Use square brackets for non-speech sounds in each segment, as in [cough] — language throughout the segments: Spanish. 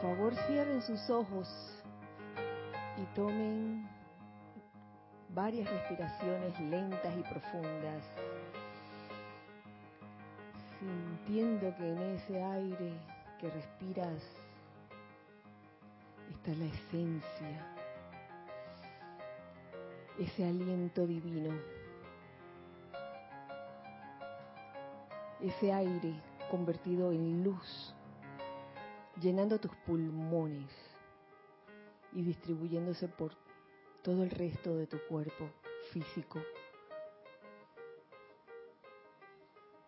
favor cierren sus ojos y tomen varias respiraciones lentas y profundas, sintiendo que en ese aire que respiras está la esencia, ese aliento divino, ese aire convertido en luz llenando tus pulmones y distribuyéndose por todo el resto de tu cuerpo físico.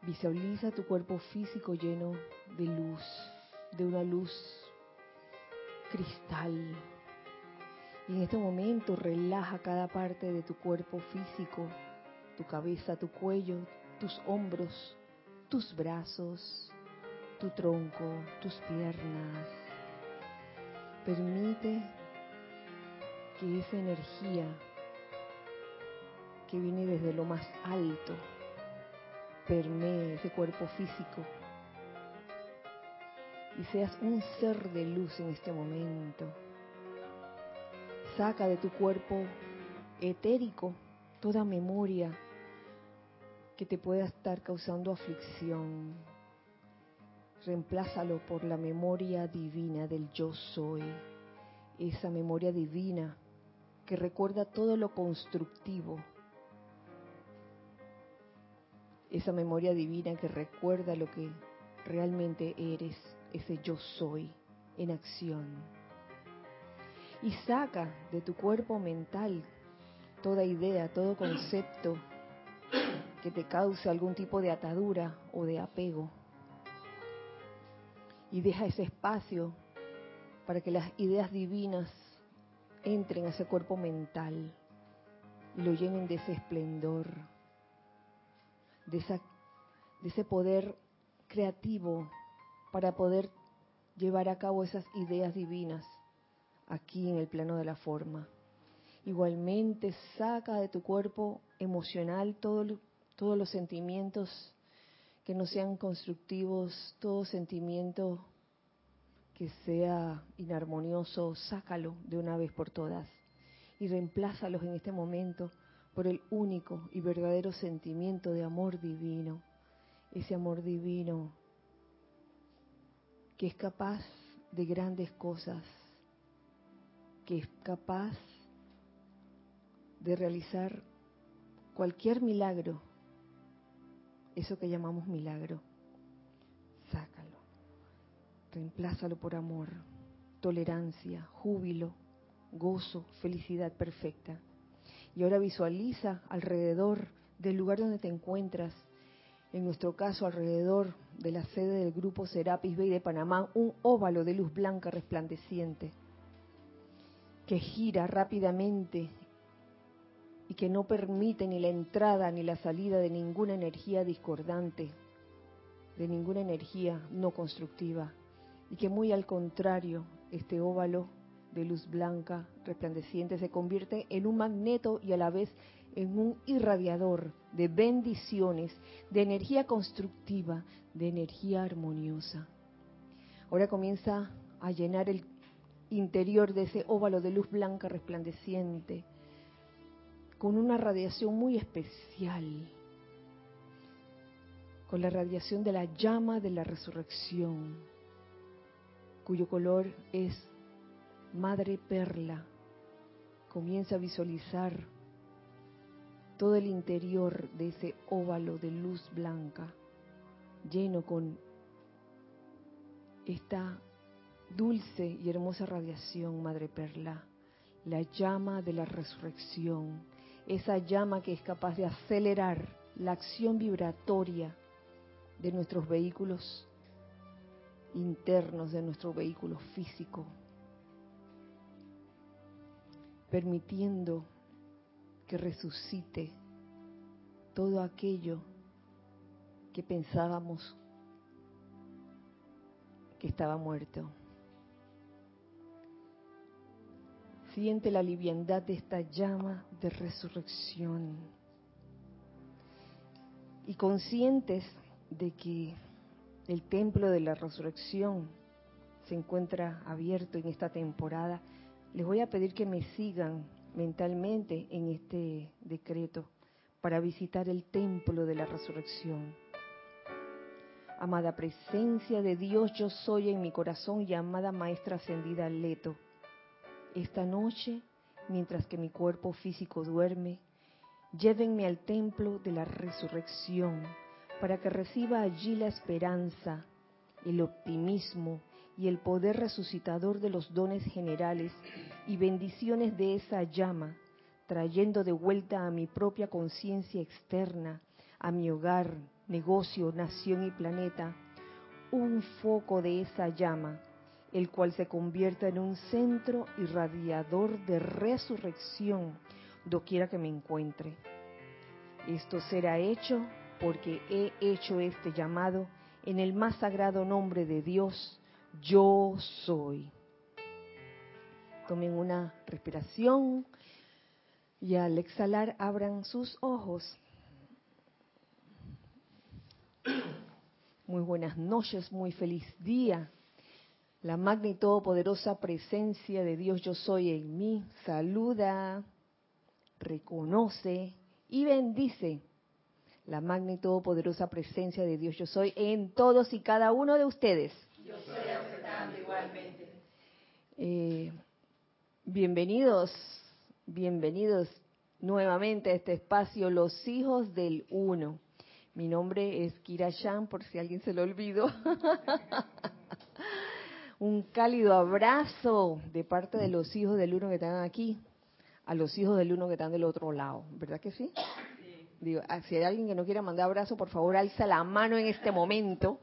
Visualiza tu cuerpo físico lleno de luz, de una luz cristal. Y en este momento relaja cada parte de tu cuerpo físico, tu cabeza, tu cuello, tus hombros, tus brazos, tu tronco, tus piernas. Permite que esa energía que viene desde lo más alto permee ese cuerpo físico y seas un ser de luz en este momento. Saca de tu cuerpo etérico toda memoria que te pueda estar causando aflicción, reemplázalo por la memoria divina del yo soy, esa memoria divina que recuerda todo lo constructivo, esa memoria divina que recuerda lo que realmente eres, ese yo soy en acción. Y saca de tu cuerpo mental toda idea, todo concepto que te cause algún tipo de atadura o de apego y deja ese espacio para que las ideas divinas entren a ese cuerpo mental y lo llenen de ese esplendor, de, esa, de ese poder creativo para poder llevar a cabo esas ideas divinas aquí en el plano de la forma. Igualmente saca de tu cuerpo emocional todos los sentimientos que no sean constructivos, todo sentimiento que sea inarmonioso, sácalo de una vez por todas y reemplázalos en este momento por el único y verdadero sentimiento de amor divino, ese amor divino que es capaz de grandes cosas, que es capaz de realizar cualquier milagro eso que llamamos milagro. Sácalo. Reemplázalo por amor, tolerancia, júbilo, gozo, felicidad perfecta. Y ahora visualiza alrededor del lugar donde te encuentras, en nuestro caso alrededor de la sede del grupo Serapis Bay de Panamá, un óvalo de luz blanca resplandeciente que gira rápidamente y que no permite ni la entrada ni la salida de ninguna energía discordante, de ninguna energía no constructiva, y que muy al contrario, este óvalo de luz blanca resplandeciente se convierte en un magneto y a la vez en un irradiador de bendiciones, de energía constructiva, de energía armoniosa. Ahora comienza a llenar el interior de ese óvalo de luz blanca resplandeciente con una radiación muy especial, con la radiación de la llama de la resurrección, cuyo color es madre perla. Comienza a visualizar todo el interior de ese óvalo de luz blanca, lleno con esta dulce y hermosa radiación, Madre Perla, la llama de la resurrección, esa llama que es capaz de acelerar la acción vibratoria de nuestros vehículos internos, de nuestro vehículo físico, permitiendo que resucite todo aquello que pensábamos que estaba muerto. Siente la liviandad de esta llama de resurrección. Y conscientes de que el templo de la resurrección se encuentra abierto en esta temporada, les voy a pedir que me sigan mentalmente en este decreto para visitar el templo de la resurrección. Amada presencia de Dios, yo soy en mi corazón y amada Maestra Ascendida Leto. Esta noche, mientras que mi cuerpo físico duerme, llévenme al templo de la resurrección para que reciba allí la esperanza, el optimismo y el poder resucitador de los dones generales y bendiciones de esa llama, trayendo de vuelta a mi propia conciencia externa, a mi hogar, negocio, nación y planeta, un foco de esa llama, el cual se convierta en un centro irradiador de resurrección, doquiera que me encuentre. Esto será hecho porque he hecho este llamado en el más sagrado nombre de Dios, yo soy. Tomen una respiración y al exhalar abran sus ojos. Muy buenas noches, muy feliz día. La magna y todopoderosa presencia de Dios yo soy en mí saluda, reconoce y bendice la magna y todopoderosa presencia de Dios yo soy en todos y cada uno de ustedes. Yo soy aceptando igualmente. Eh, bienvenidos, bienvenidos nuevamente a este espacio, los hijos del uno. Mi nombre es Kira Shan, por si alguien se lo olvidó. [laughs] Un cálido abrazo de parte de los hijos del uno que están aquí a los hijos del uno que están del otro lado. ¿Verdad que sí? Digo, ah, si hay alguien que no quiera mandar abrazo, por favor, alza la mano en este momento.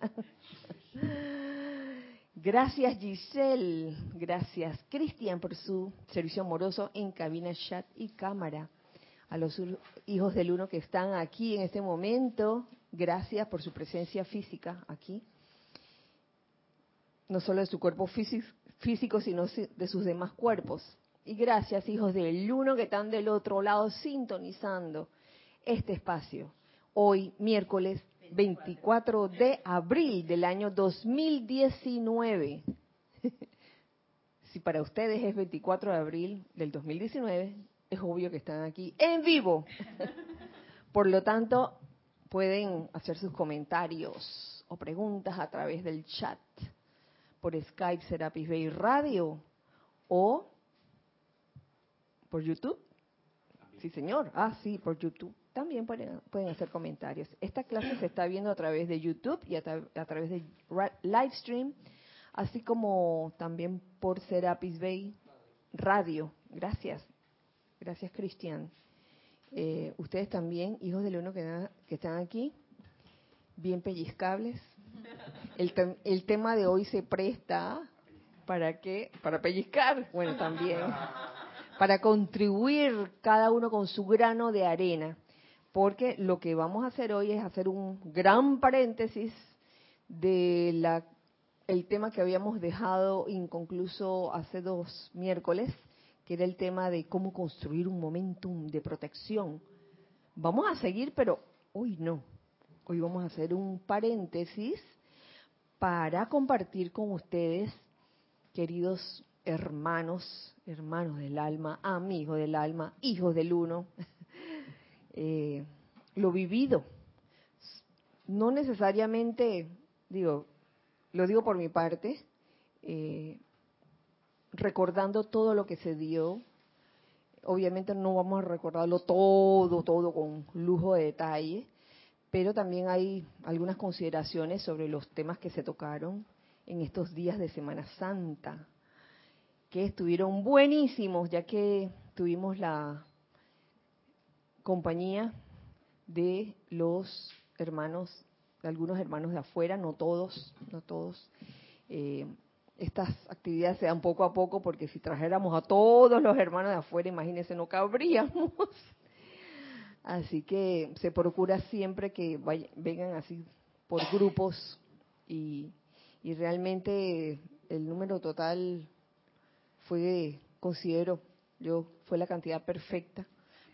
[laughs] Gracias Giselle, gracias Cristian por su servicio amoroso en cabina, chat y cámara. A los hijos del uno que están aquí en este momento, gracias por su presencia física aquí. No solo de su cuerpo físico, sino de sus demás cuerpos. Y gracias hijos del uno que están del otro lado sintonizando este espacio. Hoy, miércoles 24 de abril del año 2019. [laughs] si para ustedes es 24 de abril del 2019, es obvio que están aquí en vivo. [laughs] Por lo tanto, pueden hacer sus comentarios o preguntas a través del chat por Skype Serapis Bay Radio o por YouTube. Sí, señor. Ah, sí, por YouTube también pueden, hacer comentarios. Esta clase se está viendo a través de YouTube y a, través de Livestream, así como también por Serapis Bay Radio. Gracias. Gracias, Cristian. Eh, ustedes también, hijos del uno que están aquí, bien pellizcables. El, el tema de hoy se presta para qué? Para pellizcar. Bueno, también. Para contribuir cada uno con su grano de arena porque lo que vamos a hacer hoy es hacer un gran paréntesis de la el tema que habíamos dejado inconcluso hace dos miércoles, que era el tema de cómo construir un momentum de protección. Vamos a seguir, pero hoy no. Hoy vamos a hacer un paréntesis para compartir con ustedes, queridos hermanos, hermanos del alma, amigos del alma, hijos del uno, [laughs] eh, lo vivido. No necesariamente, digo, lo digo por mi parte, eh, recordando todo lo que se dio. Obviamente no vamos a recordarlo todo, todo con lujo de detalle, pero también hay algunas consideraciones sobre los temas que se tocaron en estos días de Semana Santa, que estuvieron buenísimos, ya que tuvimos la compañía de los hermanos, de algunos hermanos de afuera, no todos, no todos. Eh, estas actividades se dan poco a poco porque si trajéramos a todos los hermanos de afuera, imagínense, no cabríamos. Así que se procura siempre que vengan así por grupos y, y realmente el número total fue, considero yo, fue la cantidad perfecta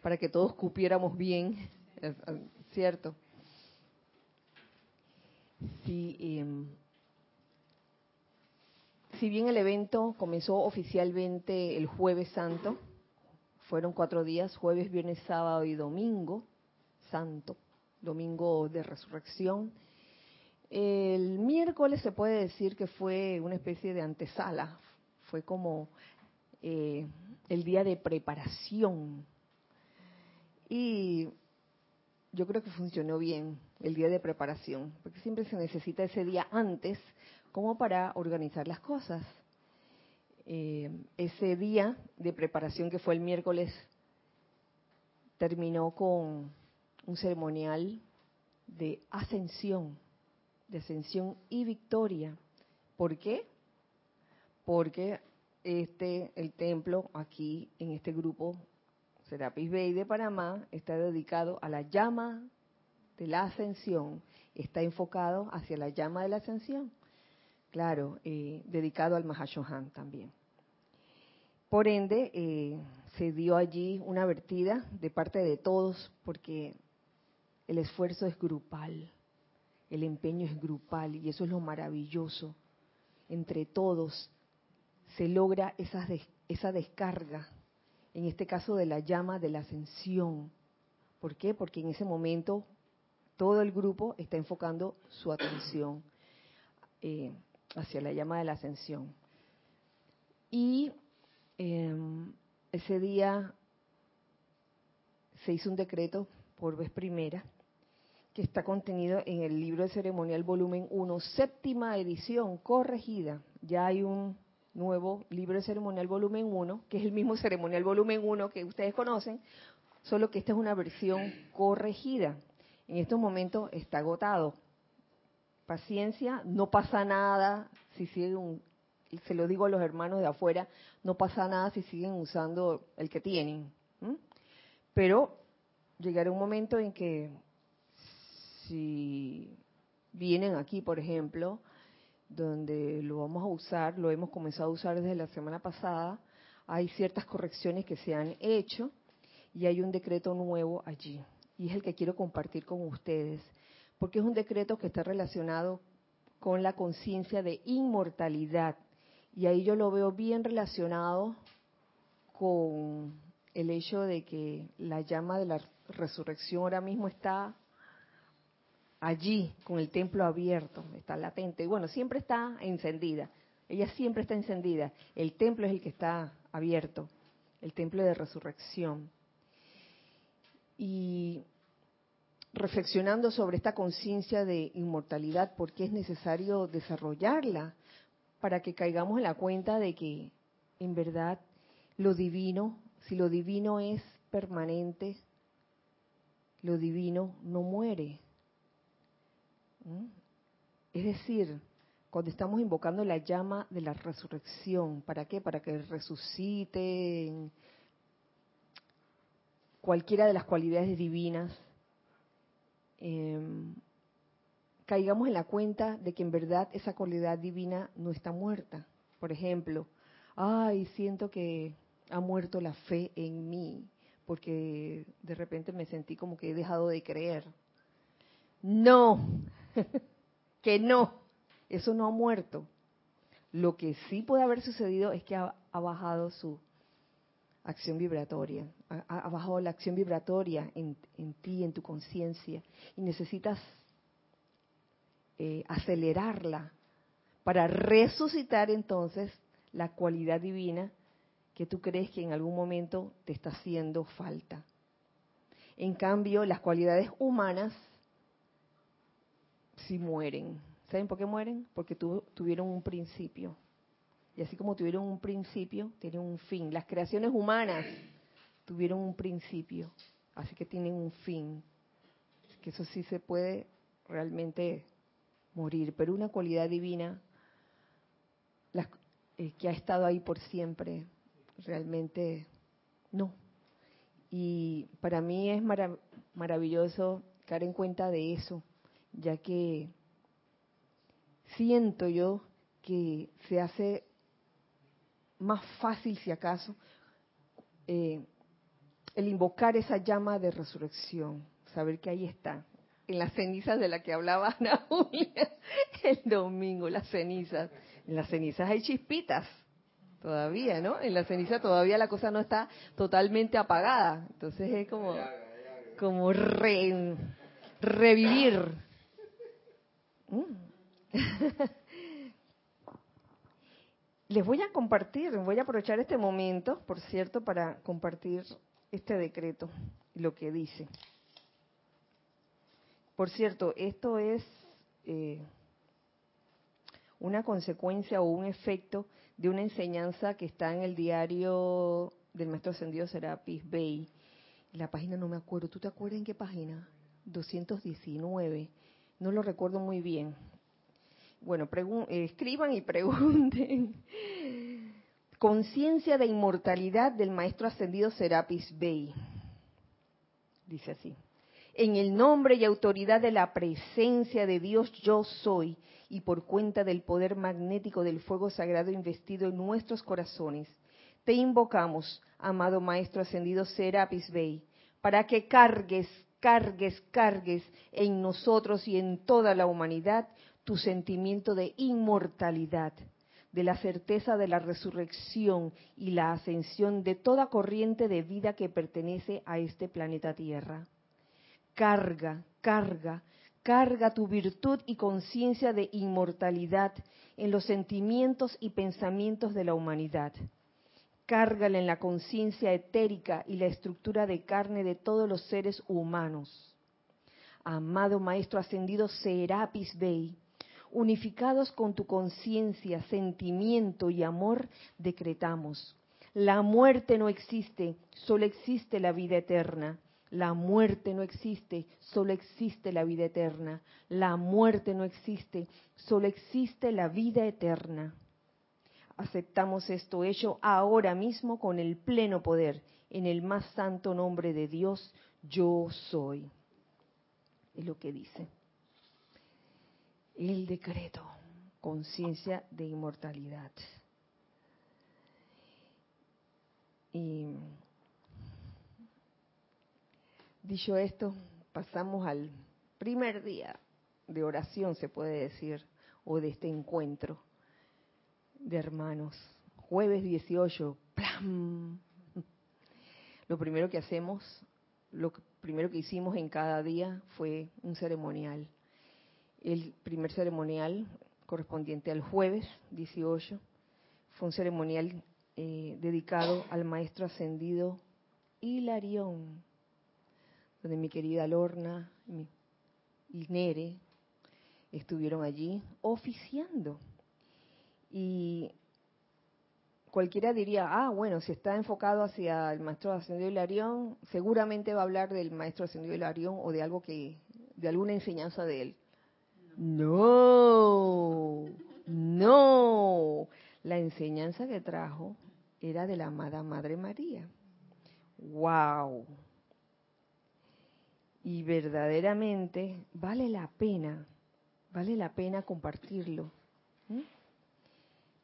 para que todos cupiéramos bien, ¿cierto? Sí, em, si bien el evento comenzó oficialmente el jueves santo, fueron cuatro días, jueves, viernes, sábado y domingo santo, domingo de resurrección. El miércoles se puede decir que fue una especie de antesala, fue como eh, el día de preparación. Y yo creo que funcionó bien el día de preparación, porque siempre se necesita ese día antes como para organizar las cosas. Eh, ese día de preparación que fue el miércoles terminó con un ceremonial de ascensión, de ascensión y victoria. ¿Por qué? Porque este, el templo aquí en este grupo Serapis Bay de Panamá está dedicado a la llama de la ascensión, está enfocado hacia la llama de la ascensión. Claro, eh, dedicado al Mahashohan también. Por ende, eh, se dio allí una vertida de parte de todos, porque el esfuerzo es grupal, el empeño es grupal, y eso es lo maravilloso. Entre todos se logra esa, esa descarga, en este caso de la llama de la ascensión. ¿Por qué? Porque en ese momento todo el grupo está enfocando su atención eh, hacia la llama de la ascensión. Y em, ese día se hizo un decreto por vez primera que está contenido en el libro de ceremonial volumen 1, séptima edición, corregida. Ya hay un nuevo libro de ceremonial volumen 1, que es el mismo ceremonial volumen 1 que ustedes conocen, solo que esta es una versión corregida. En estos momentos está agotado. Paciencia, no pasa nada si siguen, se lo digo a los hermanos de afuera, no pasa nada si siguen usando el que tienen. Pero llegará un momento en que si vienen aquí, por ejemplo, donde lo vamos a usar, lo hemos comenzado a usar desde la semana pasada, hay ciertas correcciones que se han hecho y hay un decreto nuevo allí y es el que quiero compartir con ustedes, porque es un decreto que está relacionado con la conciencia de inmortalidad. Y ahí yo lo veo bien relacionado con el hecho de que la llama de la resurrección ahora mismo está allí, con el templo abierto, está latente. Y bueno, siempre está encendida. Ella siempre está encendida. El templo es el que está abierto, el templo de resurrección. Y reflexionando sobre esta conciencia de inmortalidad, ¿por qué es necesario desarrollarla? Para que caigamos en la cuenta de que en verdad lo divino, si lo divino es permanente, lo divino no muere. ¿Mm? Es decir, cuando estamos invocando la llama de la resurrección, ¿para qué? Para que resuciten cualquiera de las cualidades divinas, em, caigamos en la cuenta de que en verdad esa cualidad divina no está muerta. Por ejemplo, ay, siento que ha muerto la fe en mí, porque de repente me sentí como que he dejado de creer. No, [laughs] que no, eso no ha muerto. Lo que sí puede haber sucedido es que ha bajado su acción vibratoria, ha, bajado la acción vibratoria en, ti, en tu conciencia, y necesitas eh, acelerarla para resucitar entonces la cualidad divina que tú crees que en algún momento te está haciendo falta. En cambio, las cualidades humanas sí mueren. ¿Saben por qué mueren? Porque tuvieron un principio. Y así como tuvieron un principio, tienen un fin. Las creaciones humanas tuvieron un principio, así que tienen un fin. que eso sí se puede realmente morir, pero una cualidad divina eh, que ha estado ahí por siempre, realmente no. Y para mí es maravilloso caer en cuenta de eso, ya que siento yo que se hace más fácil, si acaso, eh, el invocar esa llama de resurrección, saber que ahí está, en las cenizas de la que hablaba Ana [laughs] Julia el domingo, las cenizas. En las cenizas hay chispitas todavía, ¿no? En la ceniza todavía la cosa no está totalmente apagada. Entonces es como, como revivir. Mm. [laughs] Les voy a compartir, voy a aprovechar este momento, por cierto, para compartir este decreto, lo que dice. Por cierto, esto es eh, una consecuencia o un efecto de una enseñanza que está en el diario del maestro ascendido Serapis Bey. La página no me acuerdo. ¿Tú te acuerdas en qué página? 219. No lo recuerdo muy bien. Bueno, escriban y [laughs] pregunten. Conciencia de inmortalidad del maestro ascendido Serapis Bey. Dice así en el nombre y autoridad de la presencia de Dios yo soy y por cuenta del poder magnético del fuego sagrado investido en nuestros corazones, te invocamos, amado Maestro Ascendido Serapis Bey, para que cargues, cargues, cargues en nosotros y en toda la humanidad tu sentimiento de inmortalidad, de la certeza de la resurrección y la ascensión de toda corriente de vida que pertenece a este planeta Tierra carga, carga, carga tu virtud y conciencia de inmortalidad en los sentimientos y pensamientos de la humanidad. Cárgala en la conciencia etérica y la estructura de carne de todos los seres humanos. Amado Maestro Ascendido Serapis Bey, unificados con tu conciencia, sentimiento y amor, decretamos. La muerte no existe, solo existe la vida eterna. La muerte no existe, solo existe la vida eterna. La muerte no existe, solo existe la vida eterna. Aceptamos esto hecho ahora mismo con el pleno poder, en el más santo nombre de Dios, yo soy. Es lo que dice. El decreto, conciencia de inmortalidad. Y Dicho esto, pasamos al primer día de oración, se puede decir, o de este encuentro de hermanos. Jueves 18, ¡plam! Lo primero que hacemos, lo primero que hicimos en cada día fue un ceremonial. El primer ceremonial correspondiente al jueves 18 fue un ceremonial eh, dedicado al maestro ascendido Hilarión donde mi querida Lorna y Nere estuvieron allí oficiando. Y cualquiera diría, ah, bueno, si está enfocado hacia el maestro ascendido Hilarión, seguramente va a hablar del maestro ascendido Hilarión o de algo que, de alguna enseñanza de él. No, no. La enseñanza que trajo era de la amada Madre María. ¡Wow! y verdaderamente vale la pena, vale la pena compartirlo.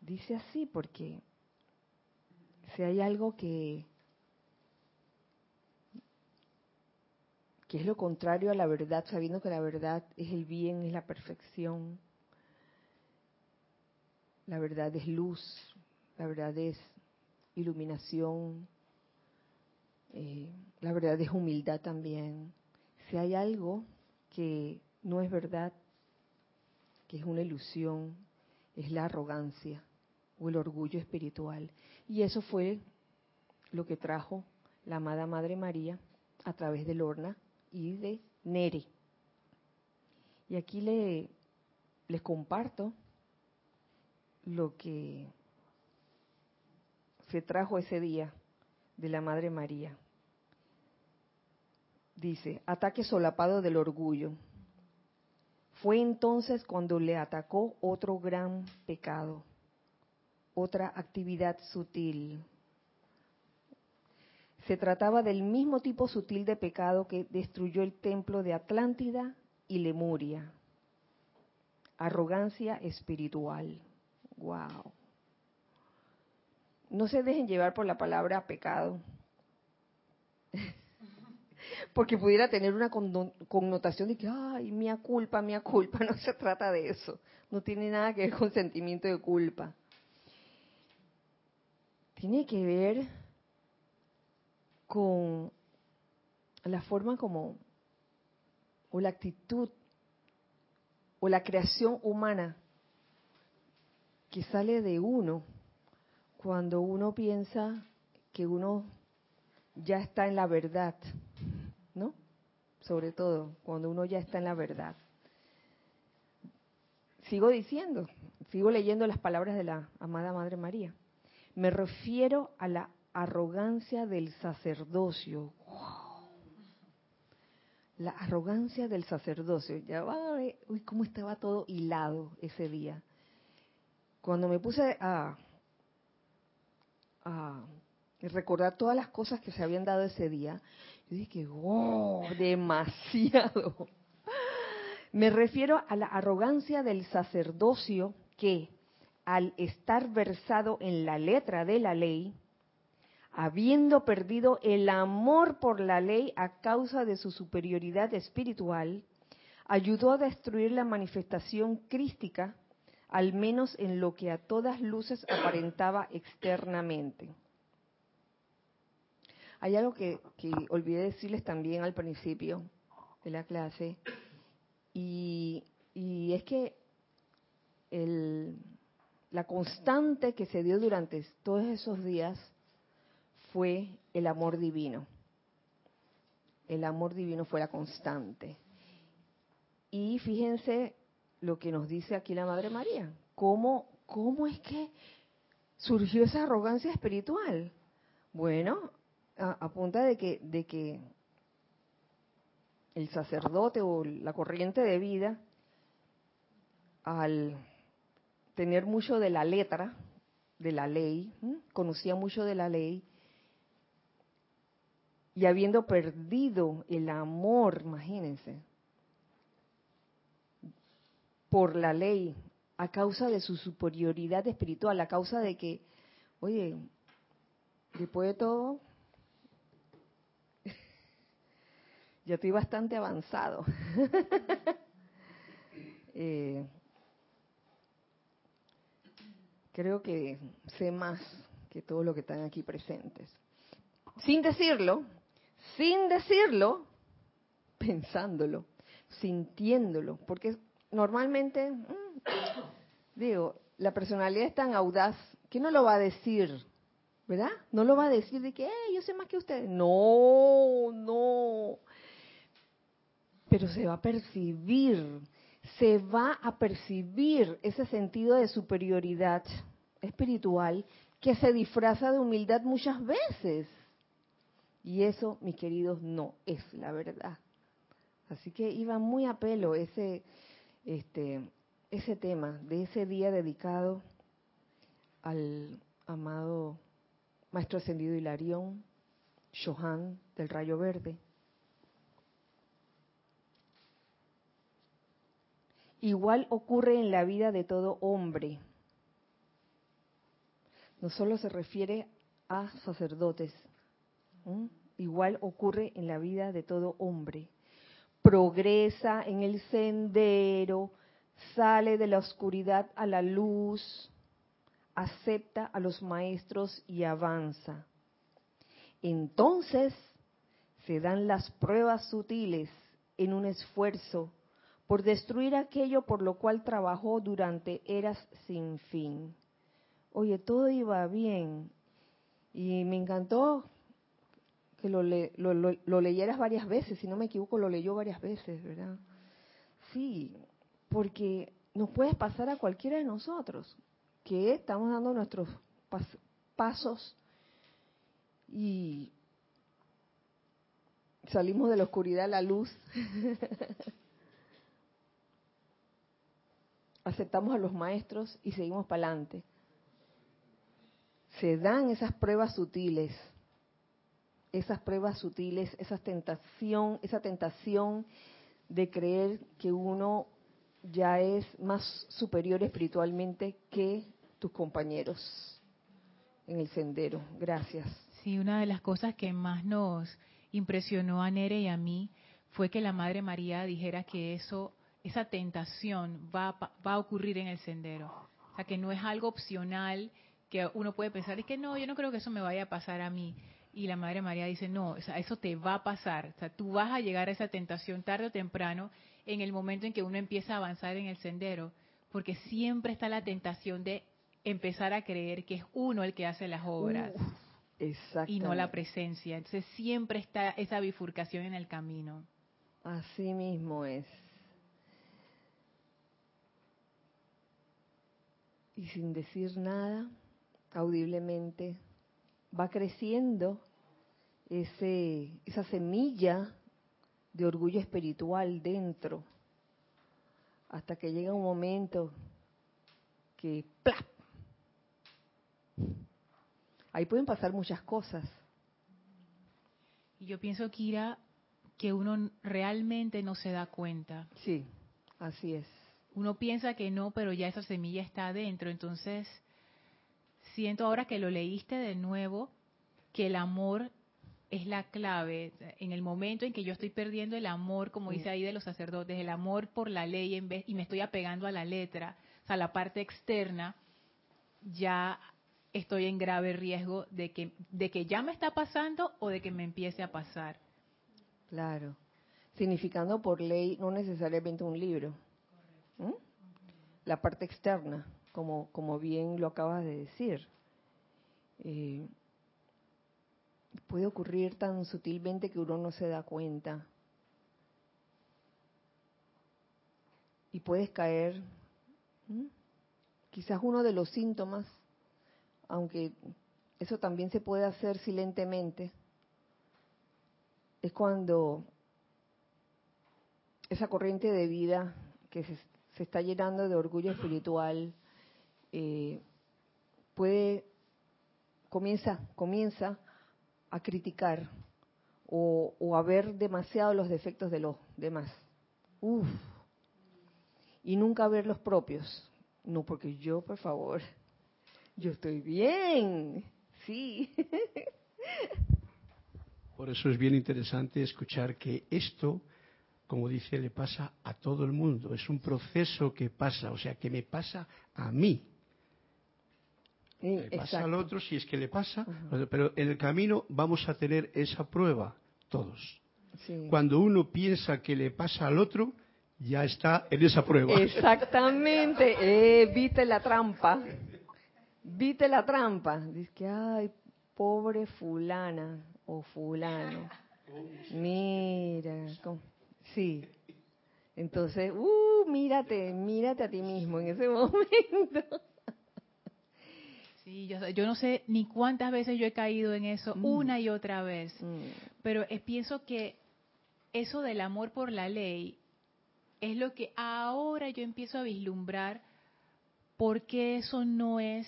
Dice así porque si hay algo que, que es lo contrario a la verdad, sabiendo que la verdad es el bien, es la perfección, la verdad es luz, la verdad es iluminación, eh, la verdad es humildad también si hay algo que no es verdad, que es una ilusión, es la arrogancia o el orgullo espiritual. Y eso fue lo que trajo la amada Madre María a través de Lorna y de Neri. Y aquí le, les comparto lo que se trajo ese día de la Madre María. Dice, ataque solapado del orgullo. Fue entonces cuando le atacó otro gran pecado, otra actividad sutil. Se trataba del mismo tipo sutil de pecado que destruyó el templo de Atlántida y Lemuria. Arrogancia espiritual. Wow. No se dejen llevar por la palabra pecado. [laughs] porque pudiera tener una connotación de que, ay, mía culpa, mía culpa, [laughs] no se trata de eso, no tiene nada que ver con sentimiento de culpa. Tiene que ver con la forma como, o la actitud, o la creación humana que sale de uno cuando uno piensa que uno ya está en la verdad, ¿no? Sobre todo cuando uno ya está en la verdad. Sigo diciendo, sigo leyendo las palabras de la amada Madre María. Me refiero a la arrogancia del sacerdocio. La arrogancia del sacerdocio. Ya va uy, cómo estaba todo hilado ese día. Cuando me puse a, a recordar todas las cosas que se habían dado ese día, yo dije, wow, demasiado. Me refiero a la arrogancia del sacerdocio que, al estar versado en la letra de la ley, habiendo perdido el amor por la ley a causa de su superioridad espiritual, ayudó a destruir la manifestación crística, al menos en lo que a todas luces aparentaba externamente. Hay algo que, olvidé decirles también al principio de la clase, y, y es que el, la constante que se dio durante todos esos días fue el amor divino. El amor divino fue la constante. Y fíjense lo que nos dice aquí la Madre María. ¿Cómo, cómo es que surgió esa arrogancia espiritual? Bueno, a, de que, de que el sacerdote o la corriente de vida, al tener mucho de la letra, de la ley, conocía mucho de la ley, y habiendo perdido el amor, imagínense, por la ley, a causa de su superioridad espiritual, a causa de que, oye, después de todo, [laughs] ya estoy bastante avanzado. [laughs] eh, creo que sé más que todo lo que están aquí presentes. Sin decirlo, sin decirlo, pensándolo, sintiéndolo, porque normalmente, mm, digo, la personalidad es tan audaz que no lo va a decir, ¿verdad? No lo va a decir de que, yo sé más que usted. No, no. Pero se va a percibir, se va a percibir ese sentido de superioridad espiritual que se disfraza de humildad muchas veces. Y eso, mis queridos, no es la verdad. Así que iba muy a pelo ese, este, ese tema de ese día dedicado al amado Maestro Ascendido Hilarión, Johan del Rayo Verde. Igual ocurre en la vida de todo hombre. No solo se refiere a sacerdotes. Igual ocurre en la vida de todo hombre. Progresa en el sendero, sale de la oscuridad a la luz, acepta a los maestros y avanza. Entonces se dan las pruebas sutiles en un esfuerzo por destruir aquello por lo cual trabajó durante eras sin fin. Oye, todo iba bien y me encantó que lo, lo, leyeras varias veces, si no me equivoco, lo leyó varias veces, ¿verdad? Sí, porque nos puede pasar a cualquiera de nosotros, que estamos dando nuestros pasos y salimos de la oscuridad a la luz [laughs] aceptamos a los maestros y seguimos para adelante. Se dan esas pruebas sutiles, esas pruebas sutiles, esa tentación, esa tentación de creer que uno ya es más superior espiritualmente que tus compañeros en el sendero. Gracias. Sí, una de las cosas que más nos impresionó a Nere y a mí fue que la Madre María dijera que eso, esa tentación va, va a ocurrir en el sendero. O sea, que no es algo opcional que uno puede pensar, es que no, yo no creo que eso me vaya a pasar a mí. Y la Madre María dice, no, o sea, eso te va a pasar. O sea, tú vas a llegar a esa tentación tarde o temprano en el momento en que uno empieza a avanzar en el sendero, porque siempre está la tentación de empezar a creer que es uno el que hace las obras y no la presencia. Entonces siempre está esa bifurcación en el camino. Así mismo es. Y sin decir nada, audiblemente, va creciendo ese, esa semilla de orgullo espiritual dentro, hasta que llega un momento que ¡plap! Ahí pueden pasar muchas cosas. Y yo pienso, Kira, que uno realmente no se da cuenta. Sí, así es. Uno piensa que no, pero ya esa semilla está adentro. Entonces, siento ahora que lo leíste de nuevo, que el amor es la clave. En el momento en que yo estoy perdiendo el amor, como dice ahí de los sacerdotes, el amor por la ley en vez, y me estoy apegando a la letra, o sea, la parte externa, ya estoy en grave riesgo de que, de que ya me está pasando o de que me empiece a pasar. Claro. Significando por ley no necesariamente un libro. ¿Mm? La parte externa, como, como bien lo acabas de decir. Eh, puede ocurrir tan sutilmente que uno no se da cuenta. Y puedes caer, quizás uno de los síntomas aunque eso también se puede hacer silentemente, es cuando esa corriente de vida que se, está llenando de orgullo espiritual eh, puede comienza comienza a criticar o, a ver demasiado los defectos de los demás. Y nunca ver los propios. No, porque yo, por favor, yo estoy bien, sí. [laughs] Por eso es bien interesante escuchar que esto, como dice, le pasa a todo el mundo. Es un proceso que pasa, o sea, que me pasa a mí. Le pasa al otro si es que le pasa, pero en el camino vamos a tener esa prueba todos. Cuando uno piensa que le pasa al otro, ya está en esa prueba. Exactamente, [laughs] evite la trampa. Viste la trampa. Dice que, ay, pobre fulana o fulano. Mira, sí. Entonces, uh, mírate, mírate a ti mismo en ese [laughs] momento. Sí, yo, yo no sé ni cuántas veces yo he caído en eso, mm. una y otra vez. Mm. Pero pienso que eso del amor por la ley es lo que ahora yo empiezo a vislumbrar porque eso no es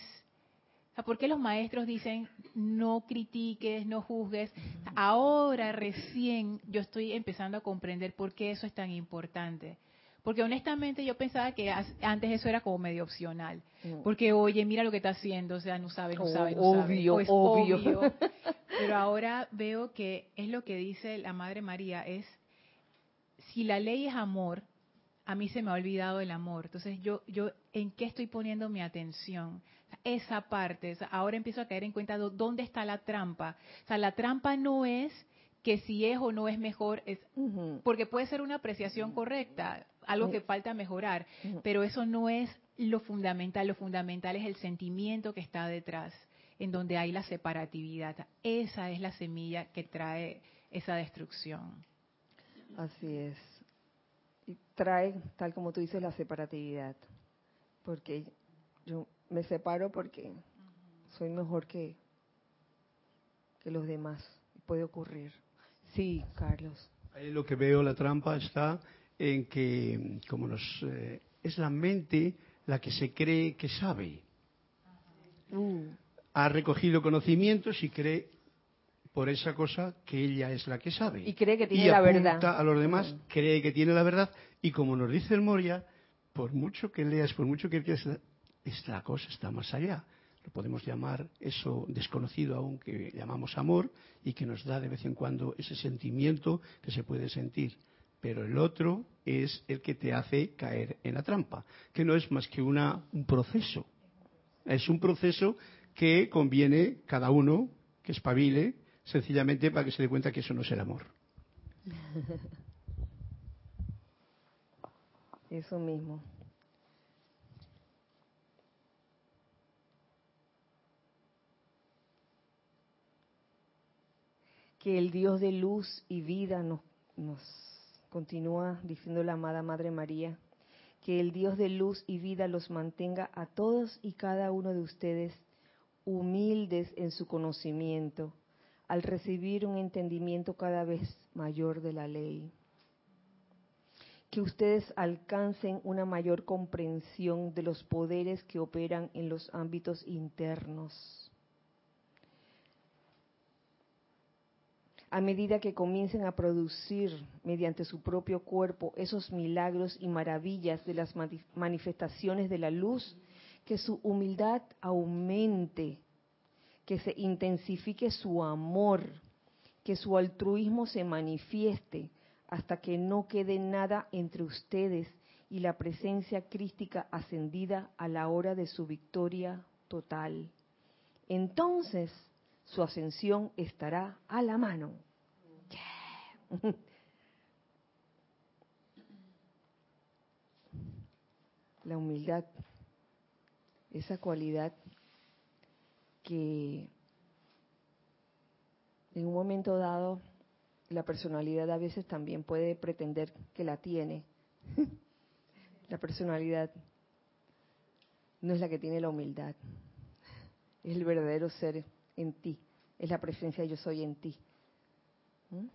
¿Por qué los maestros dicen no critiques, no juzgues? Ahora recién yo estoy empezando a comprender por qué eso es tan importante. Porque honestamente yo pensaba que antes eso era como medio opcional. Mm. Porque, oye, mira lo que está haciendo, o sea, no sabe, no sabe, no obvio, sabe. obvio. obvio. [laughs] Pero ahora veo que es lo que dice la Madre María, es, si la ley es amor, a mí se me ha olvidado el amor. Entonces, yo, yo ¿en qué estoy poniendo mi atención? esa parte. ahora empiezo a caer en cuenta dónde está la trampa. O sea, la trampa no es que si es o no es mejor, es porque puede ser una apreciación correcta, algo que falta mejorar, pero eso no es lo fundamental. Lo fundamental es el sentimiento que está detrás, en donde hay la separatividad. Esa es la semilla que trae esa destrucción. Así es. Y trae, tal como tú dices, la separatividad. Porque yo me separo porque soy mejor que, que los demás. Puede ocurrir. Sí, Carlos. Ahí lo que veo, la trampa está en que, como nos, eh, es la mente la que se cree que sabe. Uh. Ha recogido conocimientos y cree por esa cosa que ella es la que sabe. Y cree que tiene la verdad. a los demás, cree que tiene la verdad. Y como nos dice el Moria, por mucho que leas, por mucho que quieras esta cosa está más allá. lo podemos llamar eso desconocido aún que llamamos amor y que nos da de vez en cuando ese sentimiento que se puede sentir. Pero el otro es el que te hace caer en la trampa, que no es más que una, un proceso. Es un proceso que conviene cada uno que espabile sencillamente para que se dé cuenta que eso no es el amor. [laughs] Eso mismo. Que el Dios de luz y vida nos, nos continúa diciendo la amada Madre María, que el Dios de luz y vida los mantenga a todos y cada uno de ustedes humildes en su conocimiento, al recibir un entendimiento cada vez mayor de la ley. Que ustedes alcancen una mayor comprensión de los poderes que operan en los ámbitos internos. A medida que comiencen a producir mediante su propio cuerpo esos milagros y maravillas de las manifestaciones de la luz, que su humildad aumente, que se intensifique su amor, que su altruismo se manifieste hasta que no quede nada entre ustedes y la presencia crística ascendida a la hora de su victoria total. Entonces su ascensión estará a la mano. La humildad esa cualidad que en un momento dado la personalidad a veces también puede pretender que la tiene. [laughs] la personalidad no es la que tiene la humildad, es el verdadero ser en ti, es la presencia yo soy en ti. ¿Mm?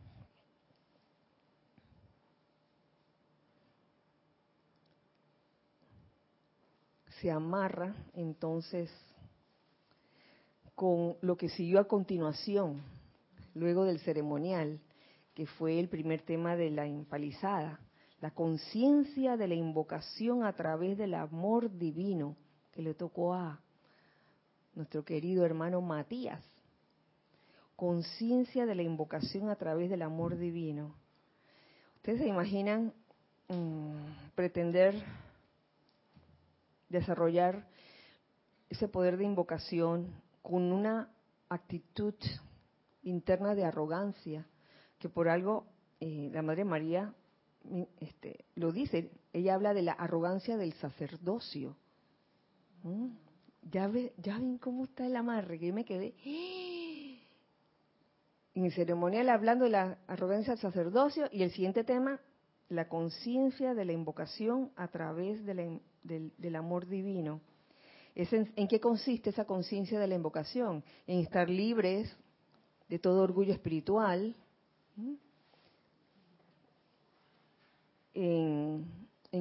se amarra entonces con lo que siguió a continuación, luego del ceremonial, que fue el primer tema de la empalizada, la conciencia de la invocación a través del amor divino que le tocó a nuestro querido hermano Matías. Conciencia de la invocación a través del amor divino. Ustedes se imaginan mm, pretender desarrollar ese poder de invocación con una actitud interna de arrogancia, que por algo eh, la Madre María este, lo dice, ella habla de la arrogancia del sacerdocio. ¿Mm? Ya, ve, ya ven cómo está el amarre, que yo me quedé en el ceremonial hablando de la arrogancia del sacerdocio y el siguiente tema, la conciencia de la invocación a través de la, del, amor divino. en, qué consiste esa conciencia de la invocación? En estar libres de todo orgullo espiritual, en,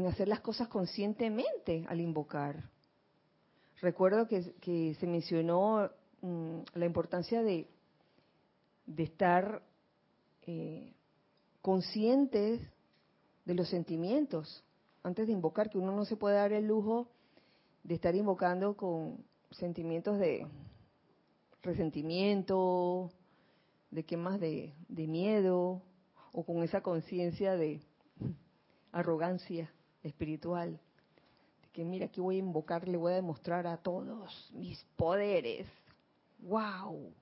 hacer las cosas conscientemente al invocar. Recuerdo que, se mencionó mm, la importancia de, estar eh, conscientes de los sentimientos antes de invocar, que uno no se puede dar el lujo de estar invocando con sentimientos de resentimiento, de qué más, de miedo, o con esa conciencia de arrogancia espiritual. De que mira, aquí voy a invocar, le voy a demostrar a todos mis poderes. ¡Wow!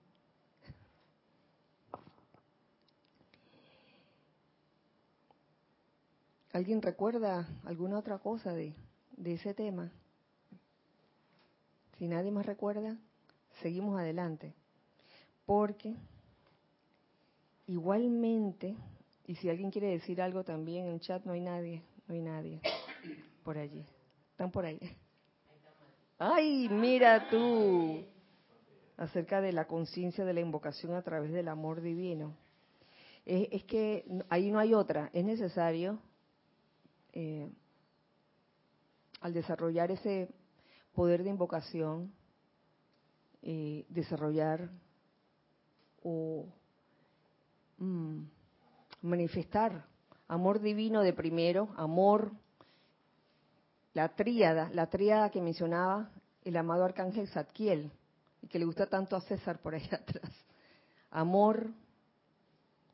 ¿Alguien recuerda alguna otra cosa de, ese tema? Si nadie más recuerda, seguimos adelante. Porque igualmente, y si alguien quiere decir algo también en chat, no hay nadie, no hay nadie por allí. ¿Están por ahí? ¡Ay, mira tú! Acerca de la conciencia de la invocación a través del amor divino. es que ahí no hay otra. Es necesario eh, al desarrollar ese poder de invocación, eh, desarrollar o mm, manifestar amor divino de primero, amor, la tríada, la tríada que mencionaba el amado arcángel Zadkiel, y que le gusta tanto a César por ahí [laughs] atrás. Amor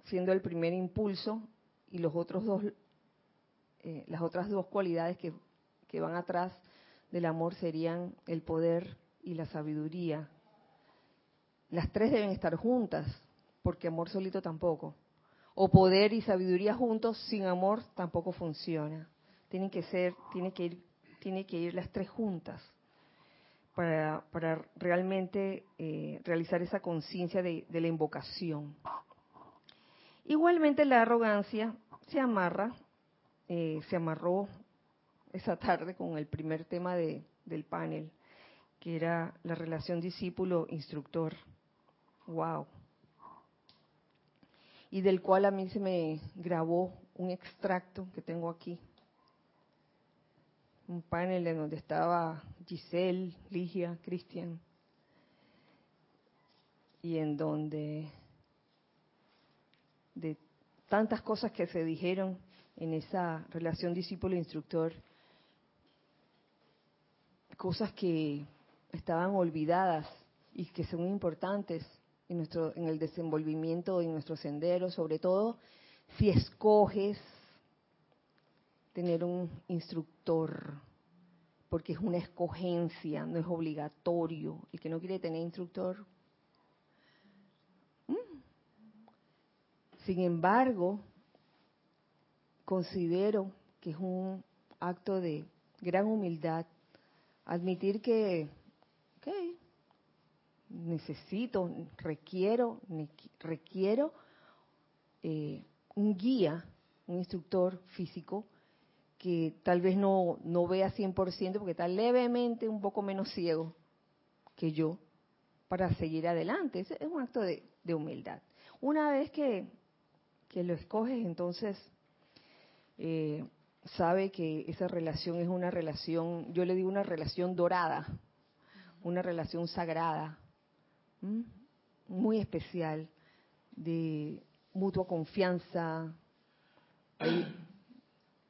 siendo el primer impulso y los otros dos, eh, las otras dos cualidades que, que van atrás del amor serían el poder y la sabiduría. Las tres deben estar juntas, porque amor solito tampoco. O poder y sabiduría juntos sin amor tampoco funciona. Tienen que ser, tiene que ir, tiene que ir las tres juntas para, realmente eh, realizar esa conciencia de, la invocación. Igualmente la arrogancia se amarra, eh, se amarró esa tarde con el primer tema de, del panel, que era la relación discípulo-instructor. ¡Wow! Y del cual a mí se me grabó un extracto que tengo aquí. Un panel en donde estaba Giselle, Ligia, Cristian. Y en donde de tantas cosas que se dijeron en esa relación discípulo-instructor, cosas que estaban olvidadas y que son importantes en nuestro en el desenvolvimiento de nuestro sendero, sobre todo si escoges tener un instructor, porque es una escogencia, no es obligatorio. El que no quiere tener instructor. Mm. Sin embargo, considero que es un acto de gran humildad admitir que, necesito, requiero, requiero eh, un guía, un instructor físico que tal vez no, no vea 100% porque está levemente un poco menos ciego que yo para seguir adelante. Es, un acto de, de, humildad. Una vez que, que lo escoges, entonces eh, sabe que esa relación es una relación, yo le digo una relación dorada, una relación sagrada, muy especial, de mutua confianza,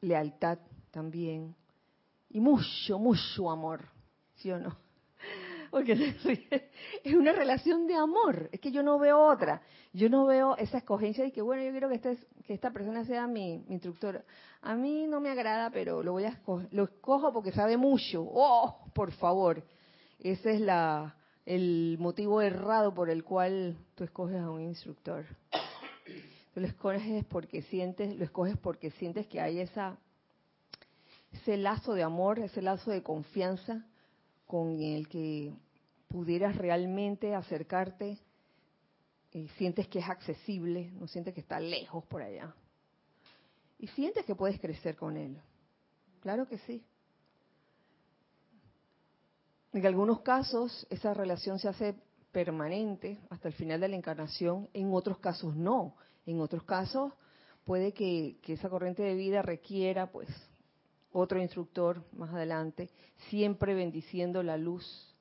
lealtad también, y mucho, mucho amor, ¿sí o no? [laughs] Porque es una relación de amor, es que yo no veo otra, yo no veo esa escogencia de que, bueno, yo quiero que, este, que esta persona sea mi, mi instructora. A mí no me agrada, pero lo voy a escoger, lo escojo porque sabe mucho. Oh, por favor. Ese es la, el motivo errado por el cual tú escoges a un instructor. Lo escoges porque sientes, lo escoges porque sientes que hay ese lazo de amor, ese lazo de confianza con el que pudieras realmente acercarte y sientes que es accesible, no sientes que está lejos por allá. Y sientes que puedes crecer con él. Claro que sí. En algunos casos esa relación se hace permanente hasta el final de la encarnación, en otros casos no. En otros casos puede que, esa corriente de vida requiera pues otro instructor más adelante, siempre bendiciendo la luz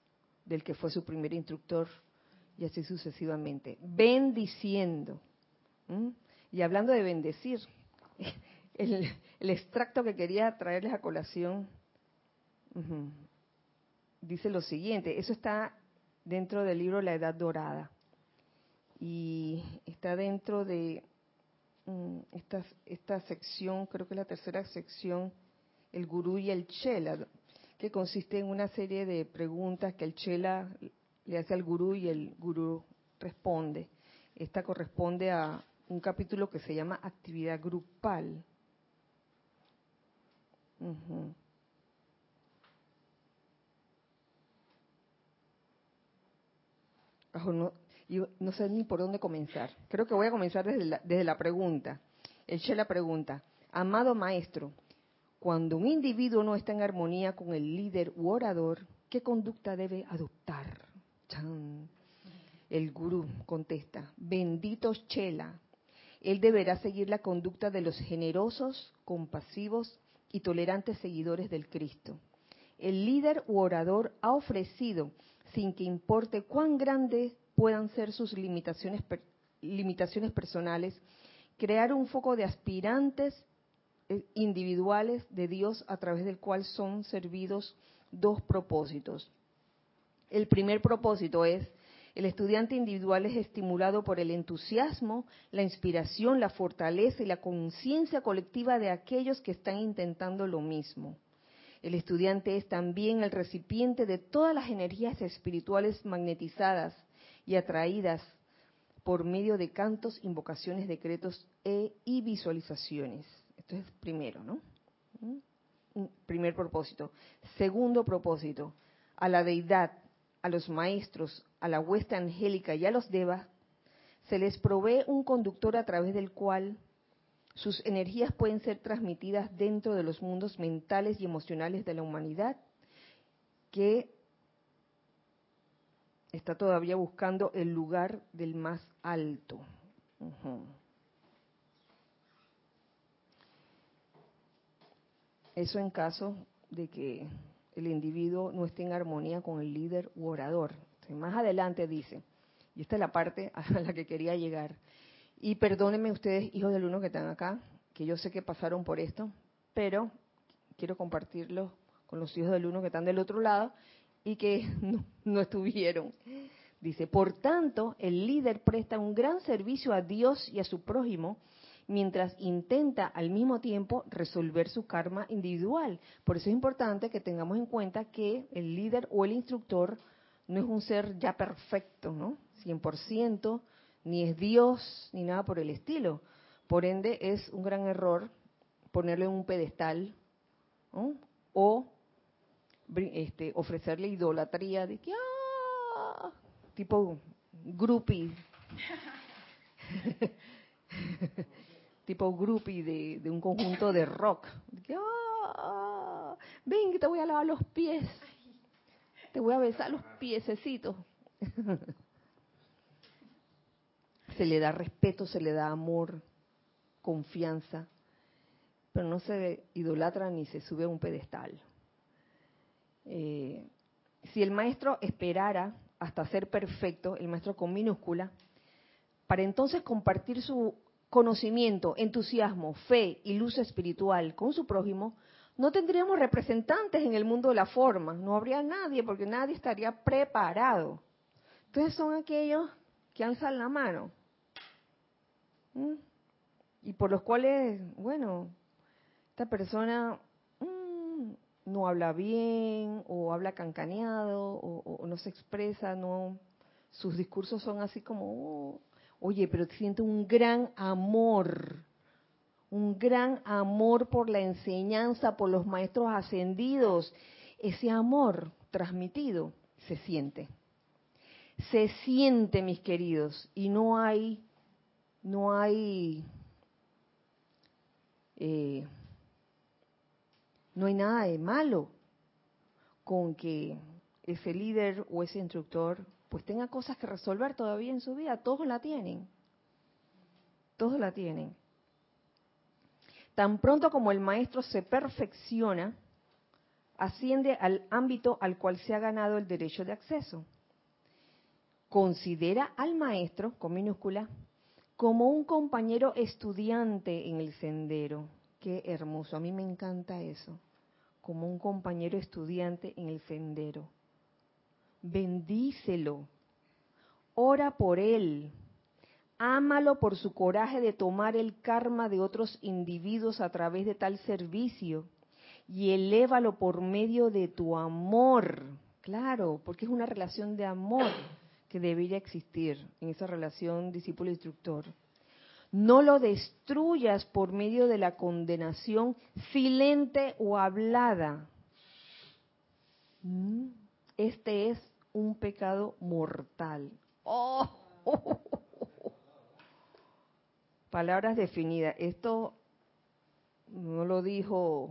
del que fue su primer instructor y así sucesivamente. Bendiciendo. Y hablando de bendecir, [laughs] el, extracto que quería traerles a colación dice lo siguiente, eso está dentro del libro La Edad Dorada y está dentro de mm, esta, sección, creo que es la tercera sección, el gurú y el chela, que consiste en una serie de preguntas que el chela le hace al gurú y el gurú responde. Esta corresponde a un capítulo que se llama actividad grupal. no, no, sé ni por dónde comenzar. Creo que voy a comenzar desde la, desde la pregunta. El Chela pregunta, amado maestro, cuando un individuo no está en armonía con el líder u orador, ¿qué conducta debe adoptar? El gurú contesta, bendito Chela, él deberá seguir la conducta de los generosos, compasivos y tolerantes seguidores del Cristo. El líder u orador ha ofrecido, sin que importe cuán grandes puedan ser sus limitaciones, limitaciones personales, crear un foco de aspirantes eh, individuales de Dios a través del cual son servidos dos propósitos. El primer propósito es, el estudiante individual es estimulado por el entusiasmo, la inspiración, la fortaleza y la conciencia colectiva de aquellos que están intentando lo mismo. El estudiante es también el recipiente de todas las energías espirituales magnetizadas y atraídas por medio de cantos, invocaciones, decretos e, y visualizaciones. Esto es primero, ¿no? ¿Mm? Primer propósito. Segundo propósito, a la deidad, a los maestros, a la huesta angélica y a los devas, se les provee un conductor a través del cual sus energías pueden ser transmitidas dentro de los mundos mentales y emocionales de la humanidad que está todavía buscando el lugar del más alto. Eso en caso de que el individuo no esté en armonía con el líder u orador. más adelante dice, y esta es la parte [laughs] a la que quería llegar, y perdónenme ustedes, hijos del uno que están acá, que yo sé que pasaron por esto, pero quiero compartirlo con los hijos del uno que están del otro lado y que [laughs] no, estuvieron. Dice, por tanto, el líder presta un gran servicio a Dios y a su prójimo mientras intenta al mismo tiempo resolver su karma individual. Por eso es importante que tengamos en cuenta que el líder o el instructor no es un ser ya perfecto, ¿no? 100%, ni es Dios, ni nada por el estilo. Por ende, es un gran error ponerle en un pedestal o este, ofrecerle idolatría de que, ah, tipo groupie, [laughs] tipo groupie de, de, un conjunto de rock. que, ah, ven que te voy a lavar los pies, te voy a besar los piececitos. [laughs] se le da respeto, se le da amor, confianza, pero no se idolatra ni se sube a un pedestal. Eh, si el maestro esperara hasta ser perfecto, el maestro con minúscula, para entonces compartir su conocimiento, entusiasmo, fe y luz espiritual con su prójimo, no tendríamos representantes en el mundo de la forma, no habría nadie porque nadie estaría preparado. Entonces son aquellos que alzan la mano y por los cuales, bueno, esta persona no habla bien o habla cancaneado o, no se expresa, no, sus discursos son así como, oh, oye, pero siente un gran amor, un gran amor por la enseñanza, por los maestros ascendidos. Ese amor transmitido se siente. Se siente, mis queridos, y no hay, no hay eh, no hay nada de malo con que ese líder o ese instructor pues tenga cosas que resolver todavía en su vida. Todos la tienen. Todos la tienen. Tan pronto como el maestro se perfecciona, asciende al ámbito al cual se ha ganado el derecho de acceso. Considera al maestro, con minúscula, como un compañero estudiante en el sendero. Qué hermoso, a mí me encanta eso como un compañero estudiante en el sendero. Bendícelo, ora por él, ámalo por su coraje de tomar el karma de otros individuos a través de tal servicio y elévalo por medio de tu amor. Claro, porque es una relación de amor que debería existir en esa relación discípulo-instructor. No lo destruyas por medio de la condenación silente o hablada. Mm, este es un pecado mortal. Oh. [laughs] Palabras definidas. Esto no lo dijo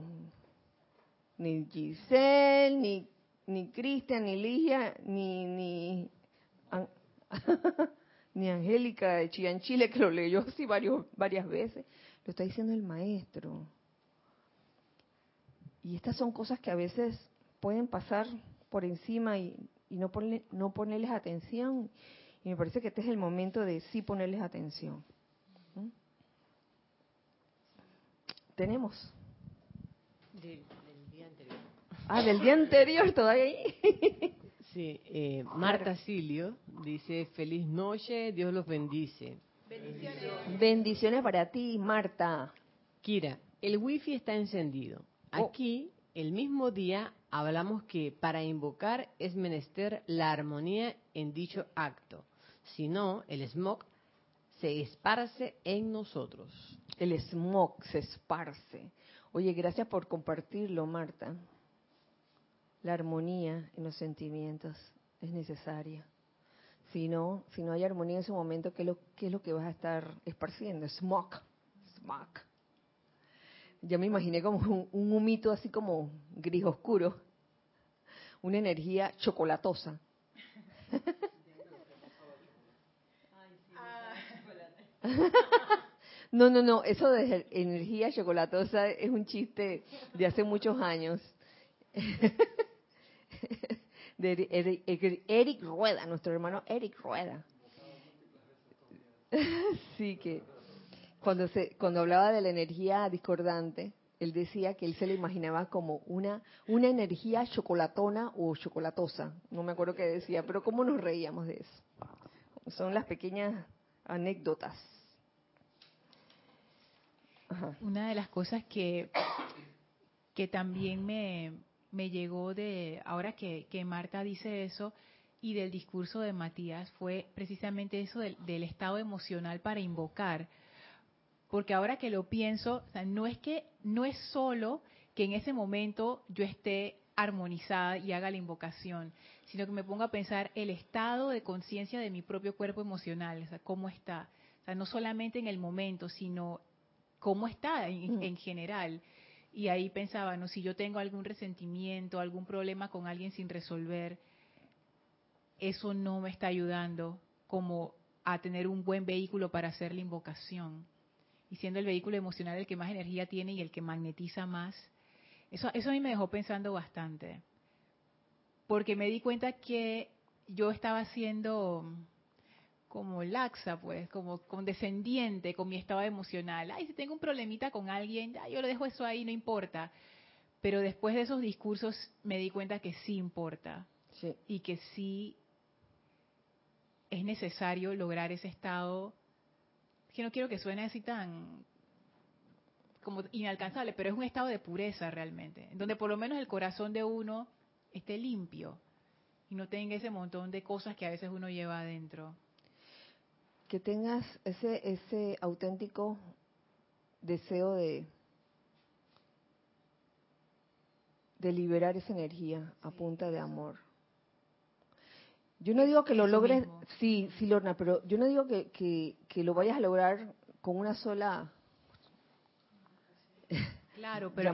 ni Giselle, ni, ni Cristian, ni Ligia, ni, ni [laughs] ni Angélica de Chile, [laughs] que lo leyó así varios, varias veces, lo está diciendo el maestro. Y estas son cosas que a veces pueden pasar por encima y, no, no ponerles atención. Y me parece que este es el momento de sí ponerles atención. ¿Mm? Tenemos. Del, día anterior. Ah, del día anterior todavía ahí. [laughs] Sí, eh, Marta Silio dice, feliz noche, Dios los bendice. Bendiciones. Bendiciones para ti, Marta. Kira, el wifi está encendido. Oh. Aquí, el mismo día, hablamos que para invocar es menester la armonía en dicho acto. Si no, el smog se esparce en nosotros. El smog se esparce. Oye, gracias por compartirlo, Marta. La armonía en los sentimientos es necesaria. Si no, si no hay armonía en ese momento, ¿qué es lo, es lo que vas a estar esparciendo? Smog. Smog. Ya me imaginé como un, un humito así como gris oscuro. Una energía chocolatosa. [laughs] No, no, no, eso de energía chocolatosa es un chiste de hace muchos años. [laughs] De Eric Rueda, nuestro hermano Eric Rueda. [laughs] Sí, que cuando, cuando hablaba de la energía discordante, él decía que él se le imaginaba como una, una energía chocolatona o chocolatosa. No me acuerdo qué decía, pero cómo nos reíamos de eso. Son las pequeñas anécdotas. Una de las cosas que, que también me, me llegó de, ahora que, que, Marta dice eso, y del discurso de Matías, fue precisamente eso del, del estado emocional para invocar. Porque ahora que lo pienso, no es que, no es solo que en ese momento yo esté armonizada y haga la invocación, sino que me pongo a pensar el estado de conciencia de mi propio cuerpo emocional, o sea, cómo está. O sea, no solamente en el momento, sino cómo está en, mm. general. Y ahí pensaba, no, si yo tengo algún resentimiento, algún problema con alguien sin resolver, eso no me está ayudando como a tener un buen vehículo para hacer la invocación. Y siendo el vehículo emocional el que más energía tiene y el que magnetiza más, eso, eso a mí me dejó pensando bastante. Porque me di cuenta que yo estaba haciendo como laxa, pues, como condescendiente con mi estado emocional. Ay, si tengo un problemita con alguien, ya, yo lo dejo eso ahí, no importa. Pero después de esos discursos me di cuenta que sí importa. Y que sí es necesario lograr ese estado, que no quiero que suene así tan como inalcanzable, pero es un estado de pureza realmente, en donde por lo menos el corazón de uno esté limpio y no tenga ese montón de cosas que a veces uno lleva adentro que tengas ese, ese auténtico deseo de, de liberar esa energía a punta de amor. Yo no digo que lo logres, sí, sí, Lorna, pero yo no digo que, que, lo vayas a lograr con una sola Claro, pero,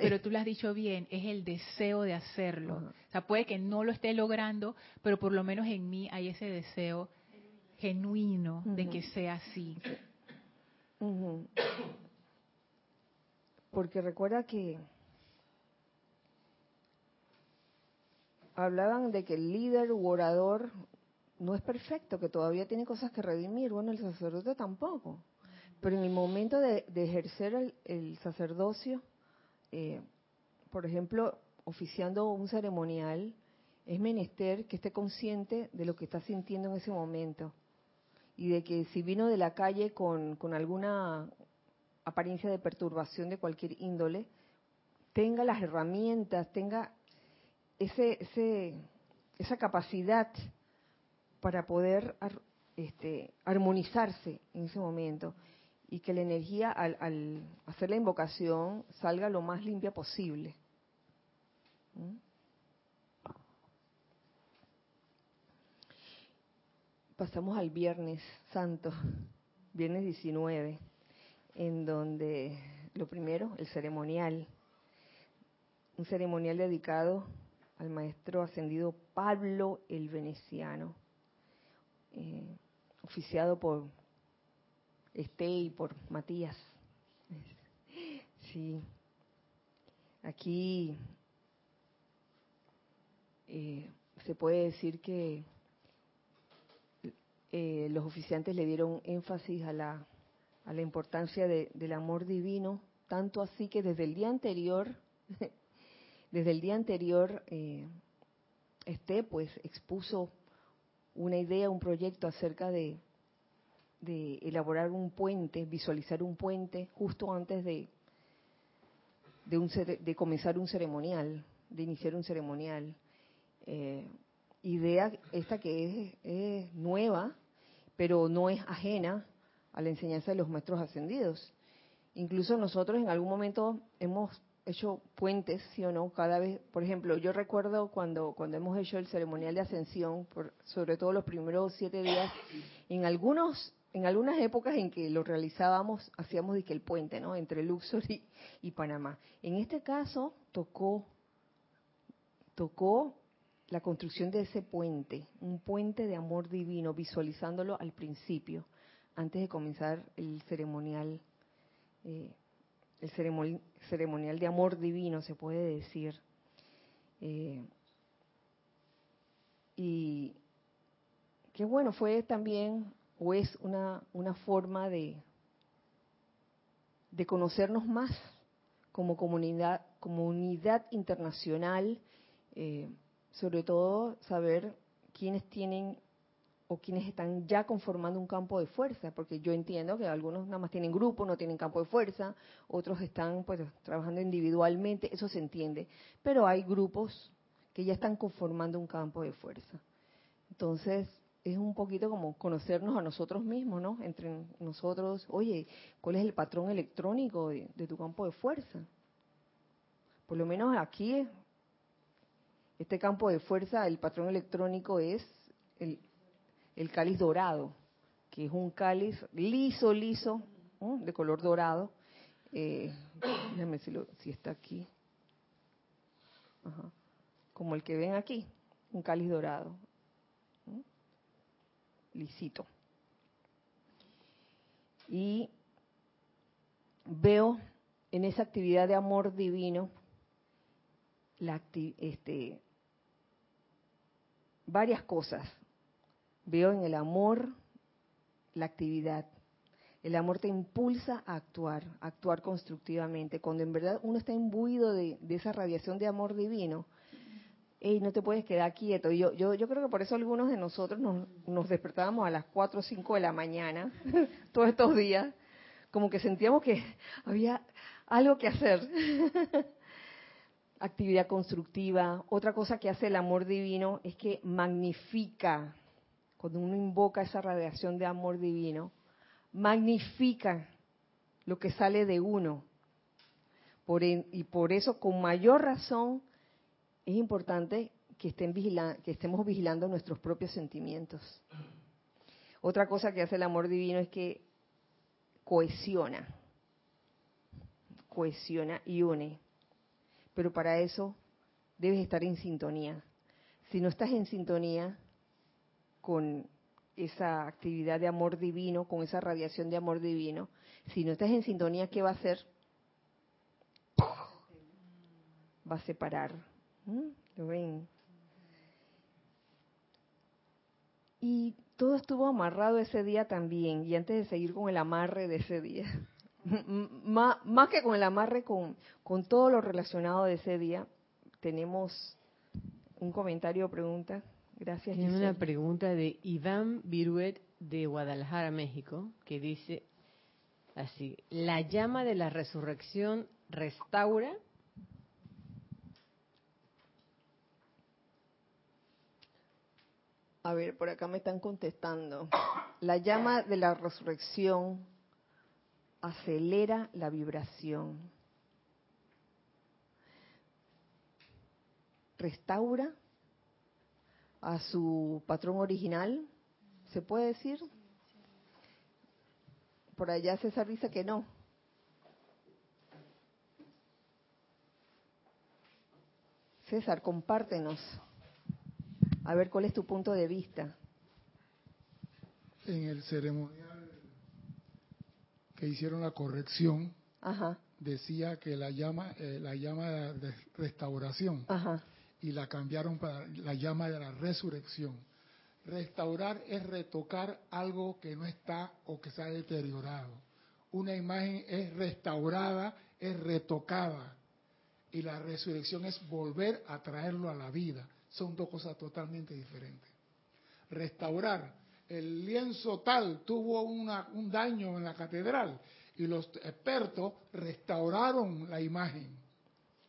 pero tú lo has dicho bien, es el deseo de hacerlo. O sea, puede que no lo esté logrando, pero por lo menos en mí hay ese deseo genuino de que sea así. Porque recuerda que hablaban de que el líder u orador no es perfecto, que todavía tiene cosas que redimir. Bueno, el sacerdote tampoco. Pero en el momento de, ejercer el, sacerdocio, eh, por ejemplo, oficiando un ceremonial, es menester que esté consciente de lo que está sintiendo en ese momento y de que si vino de la calle con, con alguna apariencia de perturbación de cualquier índole, tenga las herramientas, tenga ese, ese, esa capacidad para poder este, armonizarse en ese momento y que la energía al, al, hacer la invocación salga lo más limpia posible. ¿Mm? Pasamos al Viernes Santo, Viernes 19, en donde lo primero, el ceremonial, un ceremonial dedicado al maestro ascendido Pablo el Veneciano, eh, oficiado por Este y por Matías. [laughs] Sí, aquí eh, se puede decir que eh, los oficiantes le dieron énfasis a la, a la importancia del amor divino, tanto así que desde el día anterior, [laughs] desde el día anterior, eh, este pues expuso una idea, un proyecto acerca de, de elaborar un puente, visualizar un puente justo antes de, de, un, de comenzar un ceremonial, de iniciar un ceremonial. Eh, idea esta que es, nueva, pero no es ajena a la enseñanza de los maestros ascendidos. Incluso nosotros en algún momento hemos hecho puentes, sí o no, cada vez, por ejemplo, yo recuerdo cuando, cuando hemos hecho el ceremonial de ascensión, por, sobre todo los primeros siete días, en algunos, en algunas épocas en que lo realizábamos, hacíamos que el puente, ¿no? Entre Luxor y, y Panamá. En este caso tocó, tocó la construcción de ese puente, un puente de amor divino, visualizándolo al principio, antes de comenzar el ceremonial, eh, el ceremonial, de amor divino, se puede decir. Eh, y qué bueno, fue también, o es una, una forma de, de conocernos más como comunidad, comunidad internacional, eh, sobre todo saber quiénes tienen o quienes están ya conformando un campo de fuerza, porque yo entiendo que algunos nada más tienen grupo, no tienen campo de fuerza, otros están pues trabajando individualmente, eso se entiende, pero hay grupos que ya están conformando un campo de fuerza. Entonces, es un poquito como conocernos a nosotros mismos, ¿no? Entre nosotros, oye, ¿cuál es el patrón electrónico de, de tu campo de fuerza? Por lo menos aquí este campo de fuerza, el patrón electrónico es el, cáliz dorado, que es un cáliz liso, liso, de color dorado. Eh, déjame si, está aquí. Como el que ven aquí, un cáliz dorado. Lisito. Y veo en esa actividad de amor divino la, este, varias cosas. Veo en el amor la actividad. El amor te impulsa a actuar, a actuar constructivamente. Cuando en verdad uno está imbuido de, esa radiación de amor divino, y no te puedes quedar quieto. Yo, yo, yo creo que por eso algunos de nosotros nos, nos despertábamos a las 4 o 5 de la mañana, [laughs] todos estos días, como que sentíamos que había algo que hacer. [laughs] actividad constructiva. Otra cosa que hace el amor divino es que magnifica, cuando uno invoca esa radiación de amor divino, magnifica lo que sale de uno. Por y por eso, con mayor razón, es importante que, estén que estemos vigilando nuestros propios sentimientos. Otra cosa que hace el amor divino es que cohesiona, cohesiona y une pero para eso debes estar en sintonía. Si no estás en sintonía con esa actividad de amor divino, con esa radiación de amor divino, si no estás en sintonía, ¿qué va a hacer? Va a separar. ¿Mm? ¿Lo ven? Y todo estuvo amarrado ese día también. Y antes de seguir con el amarre de ese día, más, que con el amarre, con, con todo lo relacionado de ese día, tenemos un comentario o pregunta. Gracias. Tiene una pregunta de Iván Viruet de Guadalajara, México, que dice así, ¿la llama de la resurrección restaura? A ver, por acá me están contestando. La llama de la resurrección acelera la vibración, restaura a su patrón original, ¿se puede decir? Por allá César dice que no. César, compártenos. A ver cuál es tu punto de vista. En el ceremonial que hicieron la corrección decía que la llama eh, la llama de restauración y la cambiaron para la llama de la resurrección. Restaurar es retocar algo que no está o que se ha deteriorado. Una imagen es restaurada, es retocada. Y la resurrección es volver a traerlo a la vida. son dos cosas totalmente diferentes. Restaurar el lienzo tal tuvo un daño en la catedral y los expertos restauraron la imagen,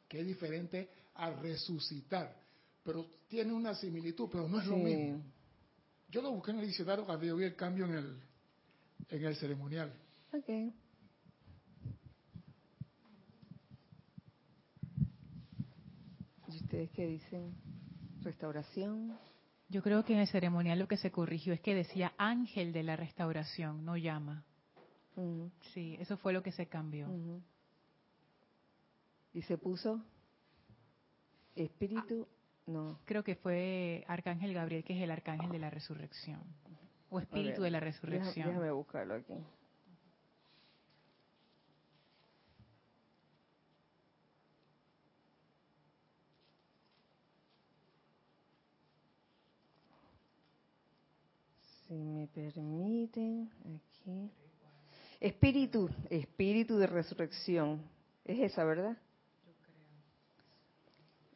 que es diferente a resucitar, pero tiene una similitud, pero no es lo mismo. Yo lo busqué en el diccionario cuando vi el cambio en el, en el ceremonial. Okay. ¿Y ustedes qué dicen? ¿Restauración? Yo creo que en el ceremonial lo que se corrigió es que decía ángel de la restauración, no llama. Sí, eso fue lo que se cambió. ¿Y se puso espíritu? no. Creo que fue Arcángel Gabriel, que es el arcángel de la resurrección. O espíritu de la resurrección. Déjame buscarlo aquí. Si me permiten, aquí. Espíritu, espíritu de resurrección. Es esa, ¿verdad?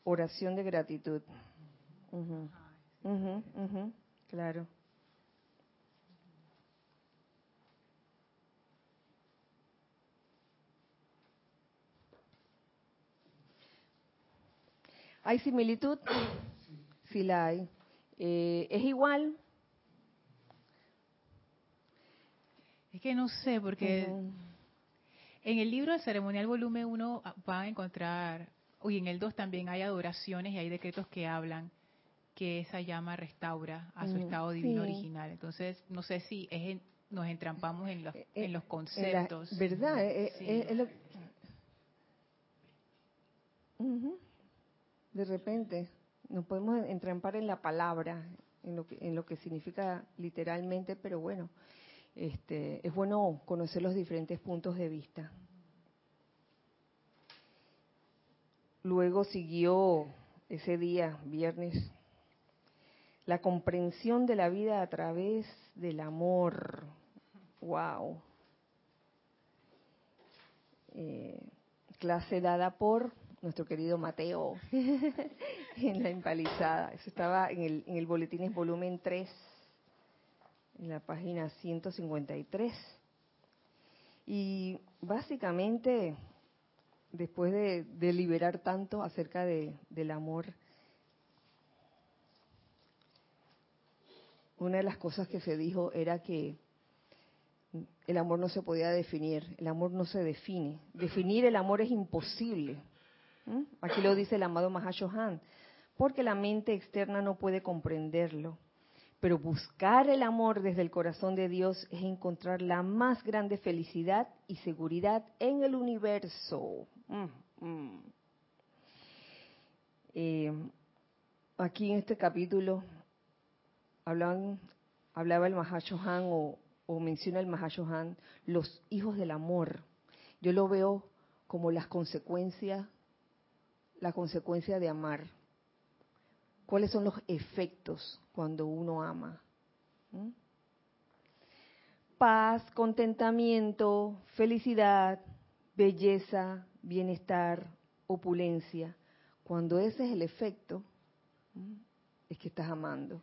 Oración de gratitud. claro. ¿Hay similitud? Sí la hay. Eh, ¿Es igual? Es que no sé, porque en el libro de ceremonial volumen 1 ah, van a encontrar, y en el 2 también hay adoraciones y hay decretos que hablan que esa llama restaura a su estado divino original. Entonces, no sé si es nos entrampamos en los, eh, en los conceptos. ¿Verdad? Eh, de repente, nos podemos entrampar en la palabra, en lo que, en lo que significa literalmente, pero bueno, este, es bueno conocer los diferentes puntos de vista. Luego siguió ese día, viernes, la comprensión de la vida a través del amor. ¡Wow! Eh, clase dada por nuestro querido Mateo [laughs] en la empalizada. Eso estaba en el, en boletín volumen 3 en la página 153. Y básicamente, después de deliberar tanto acerca de, del amor, una de las cosas que se dijo era que el amor no se podía definir, el amor no se define. Definir el amor es imposible. Aquí lo dice el amado Mahashohan, porque la mente externa no puede comprenderlo. Pero buscar el amor desde el corazón de Dios es encontrar la más grande felicidad y seguridad en el universo. Mm, mm. Eh, aquí en este capítulo hablaba el Mahashohan o, o menciona el Mahashohan los hijos del amor. Yo lo veo como las consecuencias, la consecuencia de amar cuáles son los efectos cuando uno ama. ¿Mm? Paz, contentamiento, felicidad, belleza, bienestar, opulencia. Cuando ese es el efecto, es que estás amando.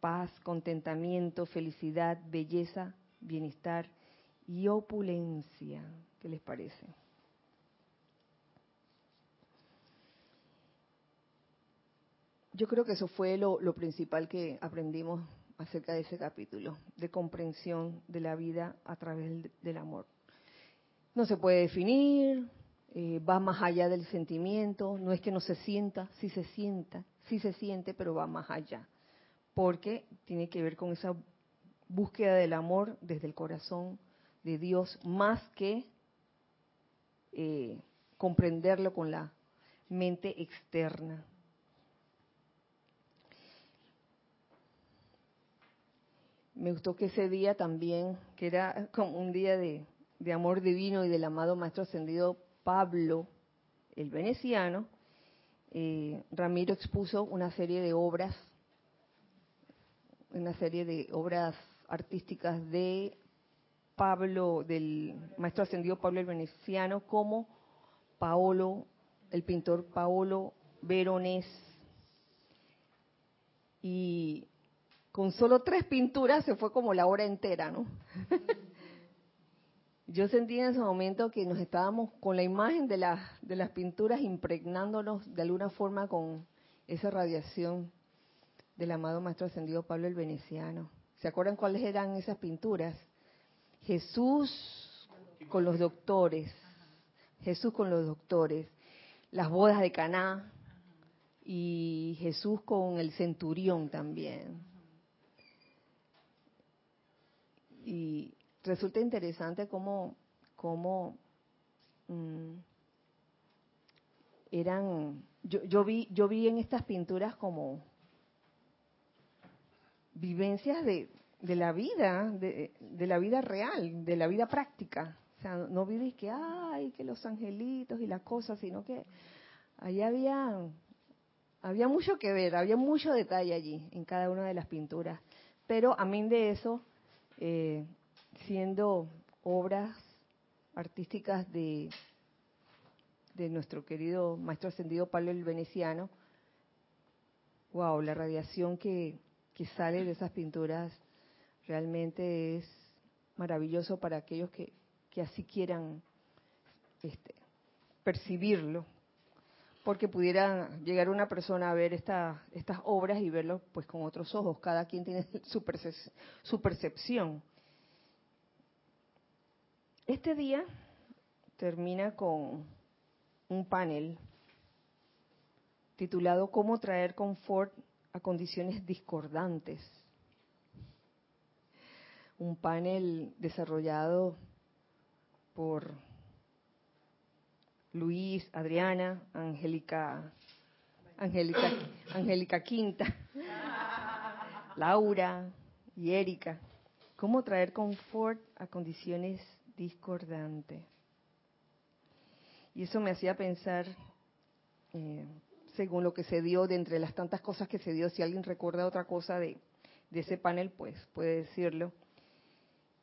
Paz, contentamiento, felicidad, belleza, bienestar y opulencia. ¿Qué les parece? Yo creo que eso fue lo, principal que aprendimos acerca de ese capítulo, de comprensión de la vida a través del, amor. No se puede definir, eh, va más allá del sentimiento, no es que no se sienta, sí se sienta, sí se siente, pero va más allá, porque tiene que ver con esa búsqueda del amor desde el corazón de Dios, más que eh, comprenderlo con la mente externa. Me gustó que ese día también, que era como un día de, amor divino y del amado Maestro Ascendido Pablo, el veneciano, eh, Ramiro expuso una serie de obras, una serie de obras artísticas de Pablo, del Maestro Ascendido Pablo el Veneciano, como Paolo, el pintor Paolo Veronés. Y con solo tres pinturas se fue como la hora entera, ¿no? [laughs] Yo sentí en ese momento que nos estábamos con la imagen de, de las pinturas impregnándonos de alguna forma con esa radiación del amado Maestro Ascendido Pablo el Veneciano. ¿Se acuerdan cuáles eran esas pinturas? Jesús con los doctores, Jesús con los doctores, las bodas de Caná y Jesús con el centurión también. Y resulta interesante cómo, cómo mm, eran, yo, yo, vi, yo vi en estas pinturas como vivencias de, de la vida, de, de, la vida real, de la vida práctica. O sea, no vi que, ay, que los angelitos y las cosas, sino que ahí había, había mucho que ver, había mucho detalle allí en cada una de las pinturas. Pero a mí de eso, eh, siendo obras artísticas de, de nuestro querido maestro ascendido Pablo el Veneciano, wow, la radiación que, que sale de esas pinturas realmente es maravilloso para aquellos que, que así quieran este, percibirlo, porque pudiera llegar una persona a ver esta, estas obras y verlo pues con otros ojos, cada quien tiene su percepción. Este día termina con un panel titulado Cómo traer confort a condiciones discordantes. Un panel desarrollado por Luis, Adriana, Angélica, Angélica, Angélica Quinta, Laura y Erika. ¿Cómo traer confort a condiciones discordantes? Y eso me hacía pensar, eh, según lo que se dio, de entre las tantas cosas que se dio, si alguien recuerda otra cosa de, de ese panel, pues puede decirlo,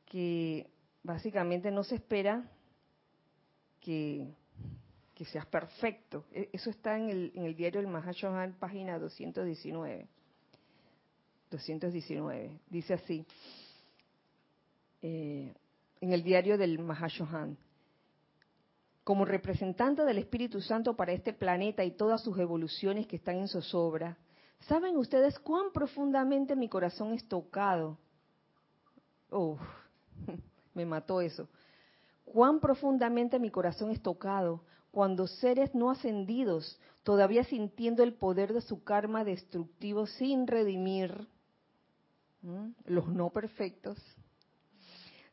que básicamente no se espera que, que seas perfecto. E, eso está en el, diario El Mahashohan, página 219. 219. Dice así, eh, en el diario del Mahashohan, como representante del Espíritu Santo para este planeta y todas sus evoluciones que están en zozobra, ¿saben ustedes cuán profundamente mi corazón es tocado? Uf, [laughs] me mató eso. Cuán profundamente mi corazón es tocado cuando seres no ascendidos, todavía sintiendo el poder de su karma destructivo sin redimir, los no perfectos,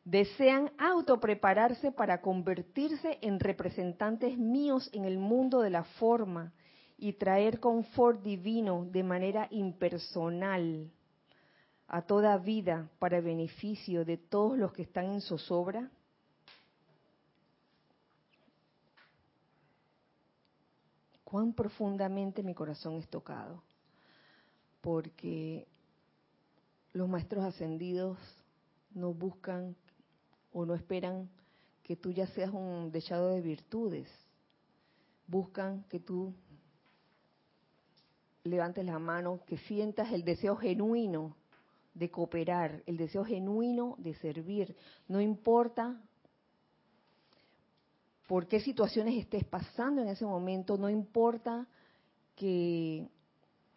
desean autoprepararse para convertirse en representantes míos en el mundo de la forma y traer confort divino de manera impersonal a toda vida para beneficio de todos los que están en zozobra? Cuán profundamente mi corazón es tocado, porque los maestros ascendidos no buscan o no esperan que tú ya seas un dechado de virtudes. Buscan que tú levantes la mano, que sientas el deseo genuino de cooperar, el deseo genuino de servir. No importa por qué situaciones estés pasando en ese momento, no importa que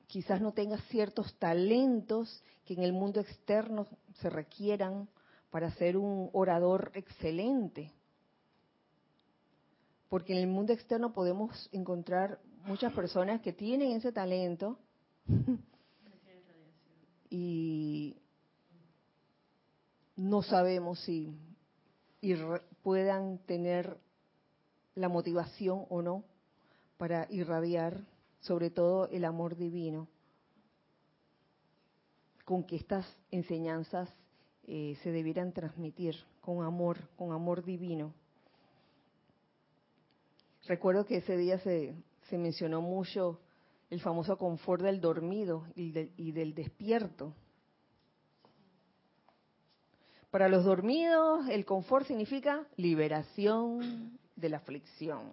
quizás no tengas ciertos talentos que en el mundo externo se requieran para ser un orador excelente. Porque en el mundo externo podemos encontrar muchas personas que tienen ese talento [laughs] y no sabemos si puedan tener la motivación o no para irradiar sobre todo el amor divino con que estas enseñanzas eh, se debieran transmitir con amor, con amor divino. Recuerdo que ese día se, se mencionó mucho el famoso confort del dormido y, y del despierto. Para los dormidos, el confort significa liberación de la aflicción.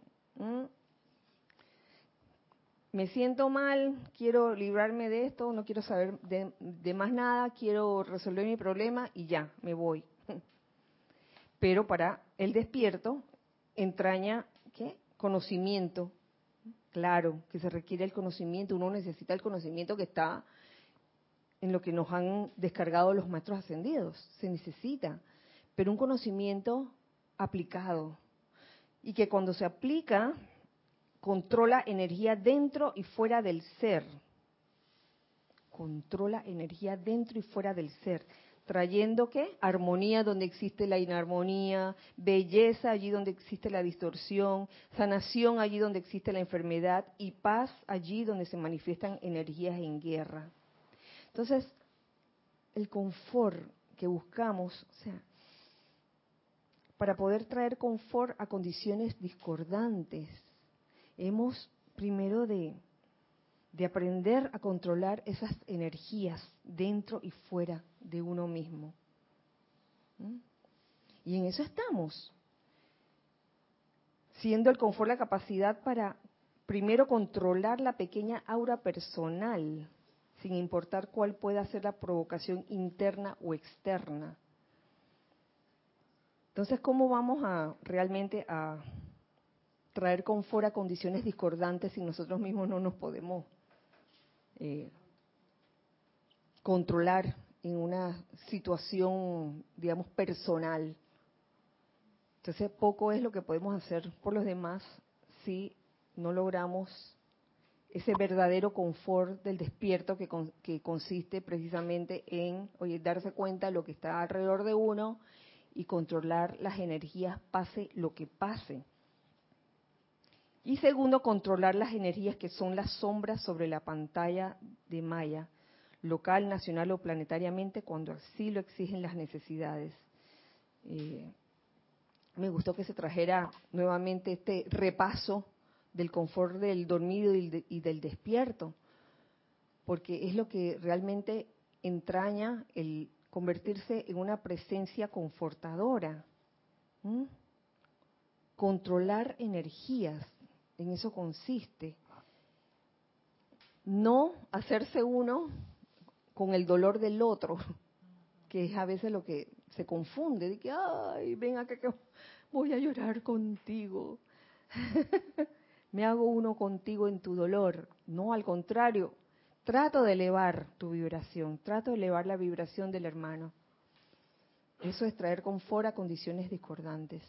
me siento mal, quiero librarme de esto, no quiero saber de, más nada, quiero resolver mi problema y ya, me voy. [laughs] Pero para el despierto entraña ¿qué? conocimiento, claro, que se requiere el conocimiento, uno necesita el conocimiento que está en lo que nos han descargado los maestros ascendidos, se necesita, pero un conocimiento aplicado y que cuando se aplica controla energía dentro y fuera del ser. Controla energía dentro y fuera del ser, trayendo qué? Armonía donde existe la inarmonía, belleza allí donde existe la distorsión, sanación allí donde existe la enfermedad y paz allí donde se manifiestan energías en guerra. Entonces, el confort que buscamos, o sea, para poder traer confort a condiciones discordantes, hemos primero de, aprender a controlar esas energías dentro y fuera de uno mismo. ¿Mm? Y en eso estamos. Siendo el confort la capacidad para primero controlar la pequeña aura personal, sin importar cuál pueda ser la provocación interna o externa. Entonces, ¿cómo vamos a realmente a traer confort a condiciones discordantes si nosotros mismos no nos podemos eh, controlar en una situación, digamos, personal. Entonces, poco es lo que podemos hacer por los demás si no logramos ese verdadero confort del despierto que, que consiste precisamente en oye, darse cuenta de lo que está alrededor de uno y controlar las energías pase lo que pase. Y segundo, controlar las energías que son las sombras sobre la pantalla de Maya, local, nacional o planetariamente, cuando así lo exigen las necesidades. Eh, me gustó que se trajera nuevamente este repaso del confort del dormido y, del despierto, porque es lo que realmente entraña el convertirse en una presencia confortadora. Controlar energías en eso consiste. No hacerse uno con el dolor del otro, [laughs] que es a veces lo que se confunde, de que, ay, ven acá que voy a llorar contigo. [laughs] Me hago uno contigo en tu dolor. No, al contrario, trato de elevar tu vibración, trato de elevar la vibración del hermano. Eso es traer confort a condiciones discordantes.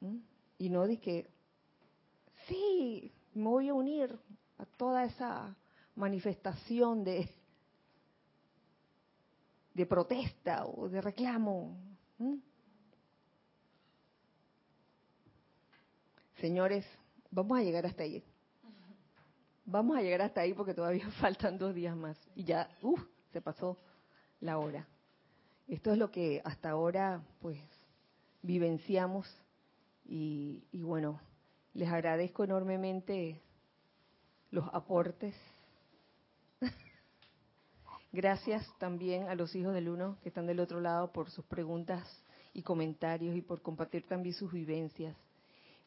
¿Mm? Y no de que sí, me voy a unir a toda esa manifestación de, de protesta o de reclamo. Señores, vamos a llegar hasta ahí. Vamos a llegar hasta ahí porque todavía [laughs] faltan dos días más. Y ya, uff, se pasó la hora. Esto es lo que hasta ahora, pues, vivenciamos. Y, y bueno, les agradezco enormemente los aportes. [laughs] Gracias también a los hijos del uno que están del otro lado por sus preguntas y comentarios y por compartir también sus vivencias.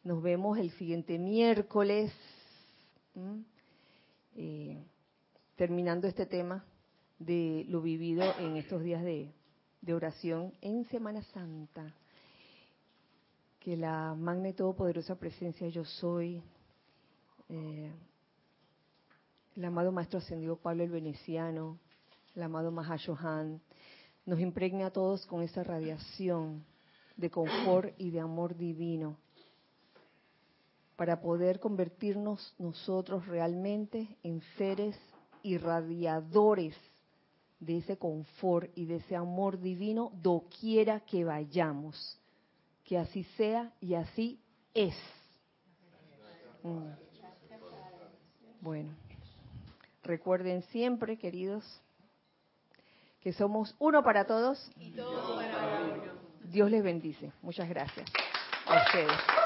Nos vemos el siguiente miércoles, eh, terminando este tema de lo vivido en estos días de oración en Semana Santa. Que la magna y todopoderosa presencia yo soy, eh, el amado Maestro Ascendido Pablo el Veneciano, el amado Mahashohan, nos impregne a todos con esa radiación de confort y de amor divino para poder convertirnos nosotros realmente en seres irradiadores de ese confort y de ese amor divino doquiera que vayamos que así sea y así es. Mm. Bueno, recuerden siempre, queridos, que somos uno para todos. Y todos para uno. Dios les bendice. Muchas gracias. A ustedes.